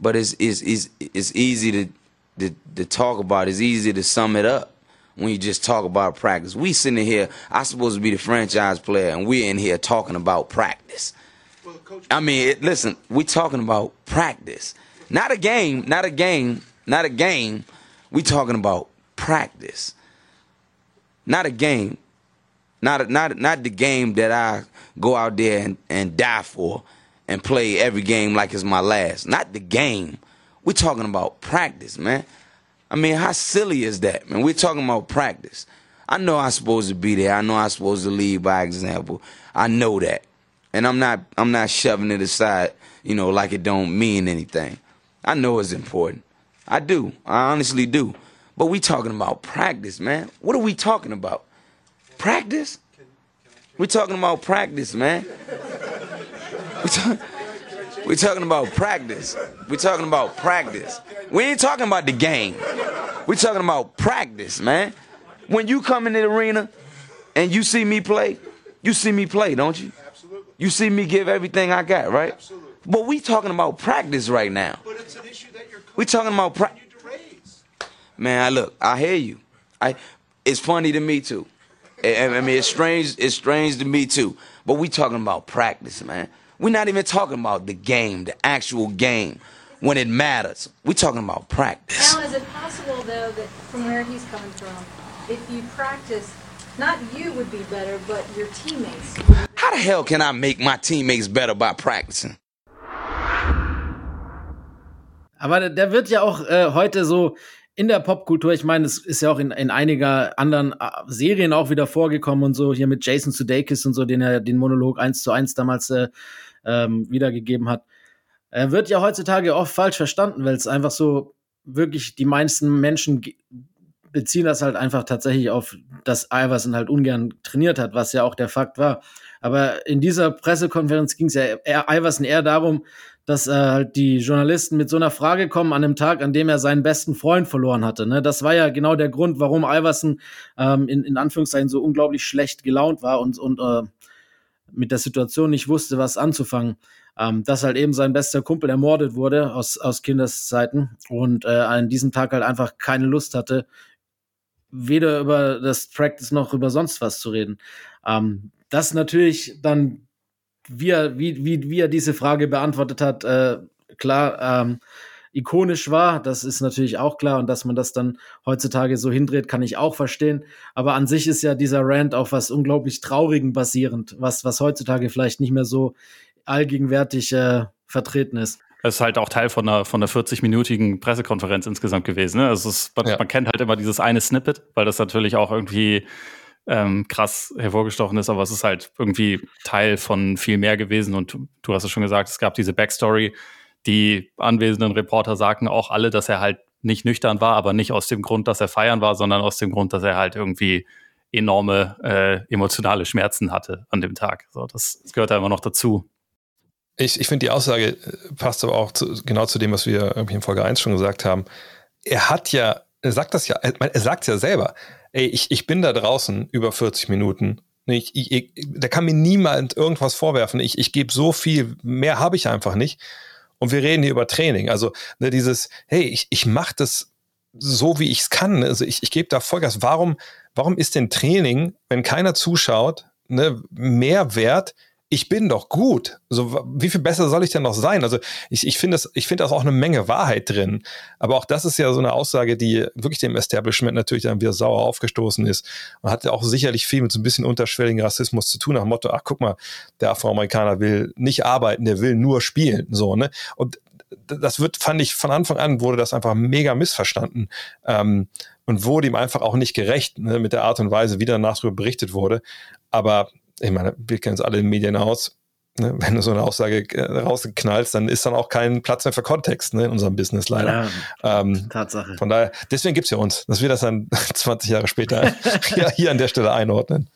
but it's it's it's, it's easy to, to to talk about. It's easy to sum it up when you just talk about practice. We sitting here, I supposed to be the franchise player, and we're in here talking about practice. Well, I mean, it, listen, we talking about practice, not a game, not a game, not a game. We talking about practice, not a game, not not not the game that I go out there and, and die for and play every game like it's my last. Not the game. We're talking about practice, man. I mean, how silly is that, man? We're talking about practice. I know I'm supposed to be there. I know I'm supposed to lead by example. I know that. And I'm not I'm not shoving it aside, you know, like it don't mean anything. I know it's important. I do. I honestly do. But we talking about practice, man. What are we talking about? Practice? We're talking about practice, man. We're, talk, we're talking about practice. We're talking about practice. We ain't talking about the game. We're talking about practice, man. When you come in the arena and you see me play, you see me play, don't you? Absolutely. You see me give everything I got, right? Absolutely. But we talking about practice right now. But it's an issue that you're we talking about practice. Man, I look, I hear you. I it's funny to me too. I, I mean, it's strange. It's strange to me too. But we talking about practice, man. We're not even talking about the game, the actual game, when it matters. We're talking about practice. Now, is it possible, though, that from where he's coming from, if you practice, not you would be better, but your teammates? How the hell can I make my teammates better by practicing? Aber der wird ja auch äh, heute so in der Popkultur, ich meine, es ist ja auch in, in einiger anderen äh, Serien auch wieder vorgekommen und so, hier mit Jason Sudeikis und so, den er den Monolog eins zu eins damals äh, ähm, wiedergegeben hat. Er wird ja heutzutage oft falsch verstanden, weil es einfach so wirklich die meisten Menschen beziehen das halt einfach tatsächlich auf, dass Iverson halt ungern trainiert hat, was ja auch der Fakt war. Aber in dieser Pressekonferenz ging es ja eher, Iverson eher darum, dass äh, halt die Journalisten mit so einer Frage kommen an einem Tag, an dem er seinen besten Freund verloren hatte. Ne? Das war ja genau der Grund, warum Iverson ähm, in, in Anführungszeichen so unglaublich schlecht gelaunt war und, und äh, mit der Situation nicht wusste, was anzufangen. Ähm, dass halt eben sein bester Kumpel ermordet wurde aus, aus Kindeszeiten und äh, an diesem Tag halt einfach keine Lust hatte, weder über das Practice noch über sonst was zu reden. Ähm, das natürlich dann wie er, wie, wie, wie er diese Frage beantwortet hat, äh, klar, ähm, ikonisch war. Das ist natürlich auch klar. Und dass man das dann heutzutage so hindreht, kann ich auch verstehen. Aber an sich ist ja dieser Rant auf was unglaublich Traurigen basierend, was, was heutzutage vielleicht nicht mehr so allgegenwärtig äh, vertreten ist. Es ist halt auch Teil von einer, von einer 40-minütigen Pressekonferenz insgesamt gewesen. Ne? Also es, man, ja. man kennt halt immer dieses eine Snippet, weil das natürlich auch irgendwie ähm, krass hervorgestochen ist, aber es ist halt irgendwie Teil von viel mehr gewesen. Und du hast es schon gesagt, es gab diese Backstory. Die anwesenden Reporter sagten auch alle, dass er halt nicht nüchtern war, aber nicht aus dem Grund, dass er feiern war, sondern aus dem Grund, dass er halt irgendwie enorme äh, emotionale Schmerzen hatte an dem Tag. So, das, das gehört da immer noch dazu. Ich, ich finde, die Aussage äh, passt aber auch zu, genau zu dem, was wir irgendwie in Folge 1 schon gesagt haben. Er hat ja, er sagt das ja, er sagt es ja selber ey, ich, ich bin da draußen über 40 Minuten. Ich, ich, ich, da kann mir niemand irgendwas vorwerfen. Ich, ich gebe so viel, mehr habe ich einfach nicht. Und wir reden hier über Training. Also ne, dieses, hey, ich, ich mache das so, wie ich es kann. Also ich, ich gebe da Vollgas. Warum, warum ist denn Training, wenn keiner zuschaut, ne, mehr wert, ich bin doch gut. So, wie viel besser soll ich denn noch sein? Also ich, ich finde das, ich finde das auch eine Menge Wahrheit drin. Aber auch das ist ja so eine Aussage, die wirklich dem Establishment natürlich dann wieder sauer aufgestoßen ist. Und hat ja auch sicherlich viel mit so ein bisschen unterschwelligen Rassismus zu tun, nach dem Motto, ach guck mal, der Afroamerikaner will nicht arbeiten, der will nur spielen. So, ne? Und das wird, fand ich, von Anfang an wurde das einfach mega missverstanden. Ähm, und wurde ihm einfach auch nicht gerecht, ne, mit der Art und Weise, wie danach darüber berichtet wurde. Aber ich meine, wir kennen es alle in den Medien aus. Ne? Wenn du so eine Aussage äh, rausknallst, dann ist dann auch kein Platz mehr für Kontext ne, in unserem Business leider. Ja, ähm, Tatsache. Von daher, deswegen gibt es ja uns, dass wir das dann 20 Jahre später hier, hier an der Stelle einordnen.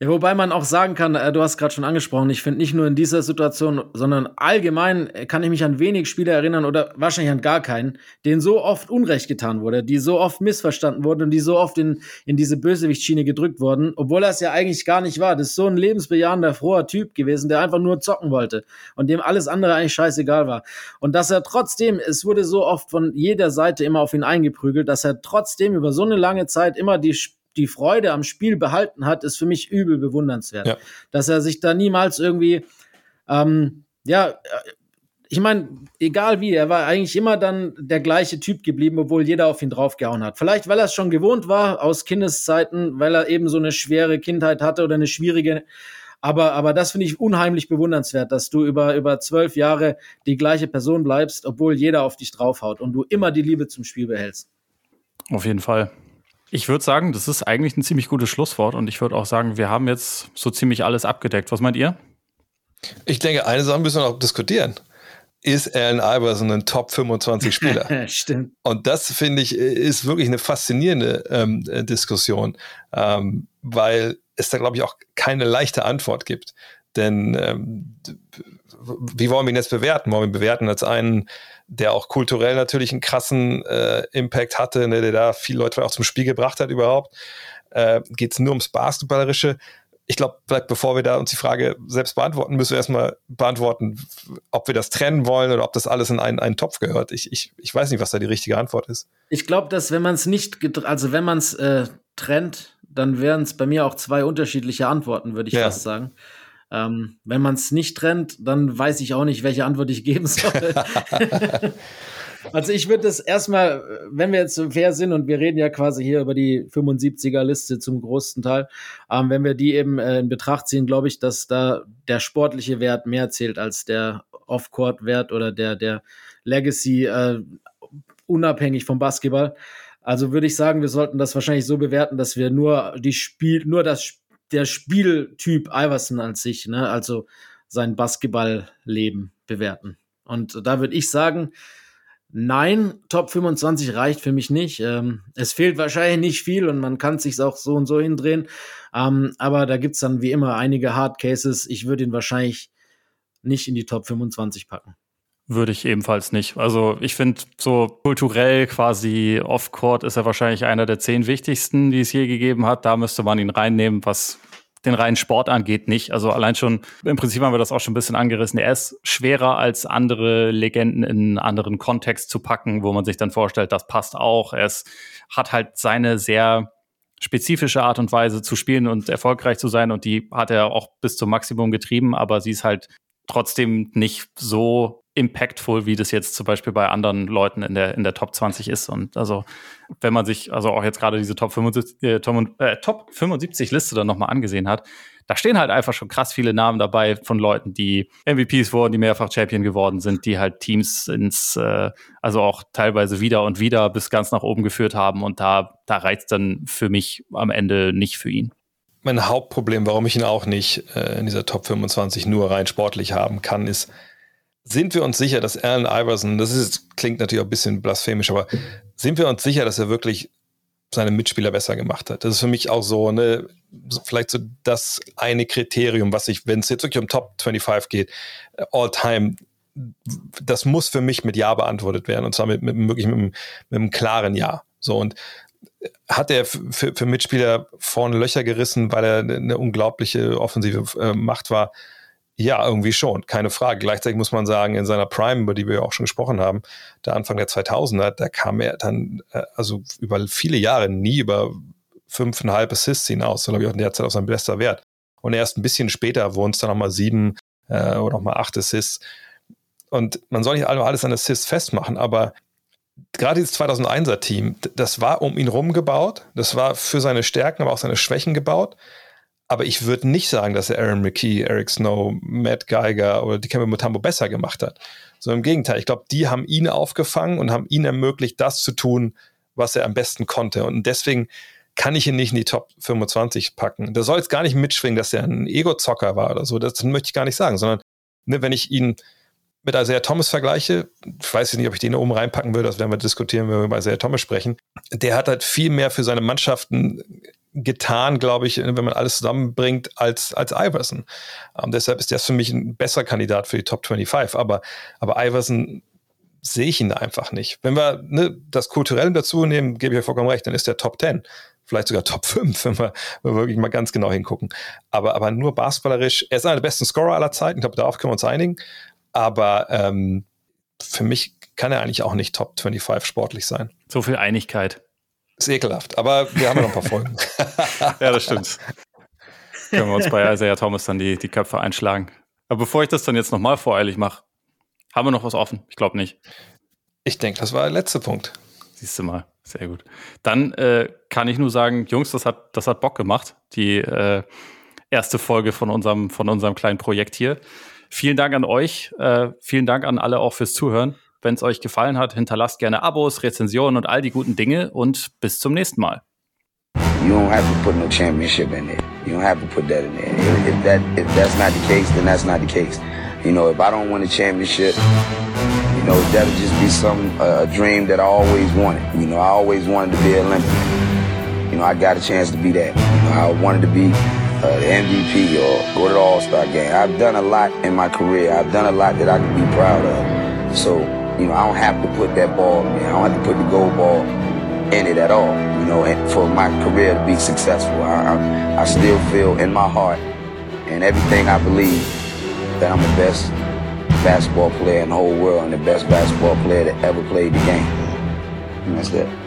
Ja, wobei man auch sagen kann, äh, du hast gerade schon angesprochen, ich finde nicht nur in dieser Situation, sondern allgemein äh, kann ich mich an wenig Spiele erinnern oder wahrscheinlich an gar keinen, denen so oft Unrecht getan wurde, die so oft missverstanden wurden und die so oft in, in diese Bösewichtsschiene gedrückt wurden, obwohl es ja eigentlich gar nicht war. Das ist so ein lebensbejahender, froher Typ gewesen, der einfach nur zocken wollte und dem alles andere eigentlich scheißegal war. Und dass er trotzdem, es wurde so oft von jeder Seite immer auf ihn eingeprügelt, dass er trotzdem über so eine lange Zeit immer die die Freude am Spiel behalten hat, ist für mich übel bewundernswert. Ja. Dass er sich da niemals irgendwie, ähm, ja, äh, ich meine, egal wie, er war eigentlich immer dann der gleiche Typ geblieben, obwohl jeder auf ihn draufgehauen hat. Vielleicht, weil er es schon gewohnt war aus Kindeszeiten, weil er eben so eine schwere Kindheit hatte oder eine schwierige. Aber, aber das finde ich unheimlich bewundernswert, dass du über, über zwölf Jahre die gleiche Person bleibst, obwohl jeder auf dich draufhaut und du immer die Liebe zum Spiel behältst. Auf jeden Fall. Ich würde sagen, das ist eigentlich ein ziemlich gutes Schlusswort und ich würde auch sagen, wir haben jetzt so ziemlich alles abgedeckt. Was meint ihr? Ich denke, eine Sache müssen wir noch diskutieren. Ist Allen Iverson ein Top 25 Spieler? Stimmt. Und das finde ich ist wirklich eine faszinierende ähm, Diskussion, ähm, weil es da glaube ich auch keine leichte Antwort gibt. Denn ähm, wie wollen wir ihn jetzt bewerten? Wollen wir ihn bewerten als einen der auch kulturell natürlich einen krassen äh, Impact hatte, ne, der da viele Leute auch zum Spiel gebracht hat überhaupt. Äh, Geht es nur ums Basketballerische? Ich glaube, vielleicht bevor wir da uns die Frage selbst beantworten, müssen wir erstmal beantworten, ob wir das trennen wollen oder ob das alles in einen, einen Topf gehört. Ich, ich, ich weiß nicht, was da die richtige Antwort ist. Ich glaube, dass wenn man es nicht, also wenn man es äh, trennt, dann wären es bei mir auch zwei unterschiedliche Antworten, würde ich ja. fast sagen. Ähm, wenn man es nicht trennt, dann weiß ich auch nicht, welche Antwort ich geben soll. also ich würde das erstmal, wenn wir jetzt so fair sind und wir reden ja quasi hier über die 75er Liste zum größten Teil, ähm, wenn wir die eben äh, in Betracht ziehen, glaube ich, dass da der sportliche Wert mehr zählt als der Off-Court-Wert oder der, der Legacy, äh, unabhängig vom Basketball. Also würde ich sagen, wir sollten das wahrscheinlich so bewerten, dass wir nur die Spiel, nur das, der Spieltyp Iverson als sich, ne, also sein Basketballleben bewerten. Und da würde ich sagen, nein, Top 25 reicht für mich nicht. Ähm, es fehlt wahrscheinlich nicht viel und man kann sich auch so und so hindrehen. Ähm, aber da gibt's dann wie immer einige Hard Cases. Ich würde ihn wahrscheinlich nicht in die Top 25 packen. Würde ich ebenfalls nicht. Also ich finde, so kulturell quasi Off-Court ist er wahrscheinlich einer der zehn wichtigsten, die es je gegeben hat. Da müsste man ihn reinnehmen, was den reinen Sport angeht, nicht. Also allein schon, im Prinzip haben wir das auch schon ein bisschen angerissen. Er ist schwerer als andere Legenden in einen anderen Kontext zu packen, wo man sich dann vorstellt, das passt auch. Er ist, hat halt seine sehr spezifische Art und Weise zu spielen und erfolgreich zu sein und die hat er auch bis zum Maximum getrieben, aber sie ist halt trotzdem nicht so impactful, wie das jetzt zum Beispiel bei anderen Leuten in der, in der Top 20 ist. Und also, wenn man sich also auch jetzt gerade diese Top 75, äh, äh, Top 75 Liste dann nochmal angesehen hat, da stehen halt einfach schon krass viele Namen dabei von Leuten, die MVPs wurden, die mehrfach Champion geworden sind, die halt Teams ins, äh, also auch teilweise wieder und wieder bis ganz nach oben geführt haben. Und da, da reizt dann für mich am Ende nicht für ihn mein Hauptproblem, warum ich ihn auch nicht äh, in dieser Top 25 nur rein sportlich haben kann, ist, sind wir uns sicher, dass Allen Iverson, das ist, klingt natürlich auch ein bisschen blasphemisch, aber sind wir uns sicher, dass er wirklich seine Mitspieler besser gemacht hat? Das ist für mich auch so, ne, vielleicht so das eine Kriterium, was ich, wenn es jetzt wirklich um Top 25 geht, äh, all time, das muss für mich mit Ja beantwortet werden und zwar mit, mit wirklich mit, mit einem klaren Ja. So und hat er für, für Mitspieler vorne Löcher gerissen, weil er eine unglaubliche offensive äh, Macht war? Ja, irgendwie schon, keine Frage. Gleichzeitig muss man sagen, in seiner Prime, über die wir ja auch schon gesprochen haben, der Anfang der 2000er, da kam er dann, äh, also über viele Jahre nie über fünfeinhalb Assists hinaus, so glaube ich auch in der Zeit auf sein bester Wert. Und erst ein bisschen später wurden es dann nochmal sieben äh, oder nochmal acht Assists. Und man soll nicht alles an Assists festmachen, aber gerade dieses 2001er Team, das war um ihn rum gebaut, das war für seine Stärken, aber auch seine Schwächen gebaut. Aber ich würde nicht sagen, dass er Aaron McKee, Eric Snow, Matt Geiger oder die Dikembe Mutombo besser gemacht hat. So im Gegenteil. Ich glaube, die haben ihn aufgefangen und haben ihn ermöglicht, das zu tun, was er am besten konnte. Und deswegen kann ich ihn nicht in die Top 25 packen. Da soll jetzt gar nicht mitschwingen, dass er ein Ego-Zocker war oder so. Das möchte ich gar nicht sagen, sondern ne, wenn ich ihn mit Isaiah Thomas vergleiche, ich weiß nicht, ob ich den oben reinpacken würde, das werden wir diskutieren, wenn wir über Isaiah Thomas sprechen. Der hat halt viel mehr für seine Mannschaften getan, glaube ich, wenn man alles zusammenbringt, als, als Iverson. Ähm, deshalb ist das für mich ein besserer Kandidat für die Top 25. Aber, aber Iverson sehe ich ihn einfach nicht. Wenn wir ne, das Kulturelle dazu nehmen, gebe ich euch vollkommen recht, dann ist der Top 10. Vielleicht sogar Top 5, wenn wir, wenn wir wirklich mal ganz genau hingucken. Aber, aber nur basketballerisch, er ist einer der besten Scorer aller Zeiten. Ich glaube, darauf können wir uns einigen. Aber ähm, für mich kann er eigentlich auch nicht Top 25 sportlich sein. So viel Einigkeit. Ist ekelhaft, aber wir haben ja noch ein paar Folgen. ja, das stimmt. Können wir uns bei Isaiah Thomas dann die, die Köpfe einschlagen. Aber bevor ich das dann jetzt nochmal voreilig mache, haben wir noch was offen? Ich glaube nicht. Ich denke, das war der letzte Punkt. Siehst du mal, sehr gut. Dann äh, kann ich nur sagen, Jungs, das hat, das hat Bock gemacht, die äh, erste Folge von unserem, von unserem kleinen Projekt hier. Vielen Dank an euch. Äh, vielen Dank an alle auch fürs Zuhören. Wenn es euch gefallen hat, hinterlasst gerne Abos, Rezensionen und all die guten Dinge und bis zum nächsten Mal. You don't have to put no championship in there. You don't have to put that in there. If, if that if that's not the case, then that's not the case. You know, if I don't win a championship, you know, that'll just be some uh, a dream that I always wanted. You know, I always wanted to be an Olympic. You know, I got a chance to be that. You know, I wanted to be uh, the MVP or go to the All-Star game. I've done a lot in my career. I've done a lot that I can be proud of. So, you know, I don't have to put that ball in. I don't have to put the gold ball in it at all, you know, and for my career to be successful. I, I, I still feel in my heart and everything I believe that I'm the best basketball player in the whole world and the best basketball player that ever played the game. And that's that.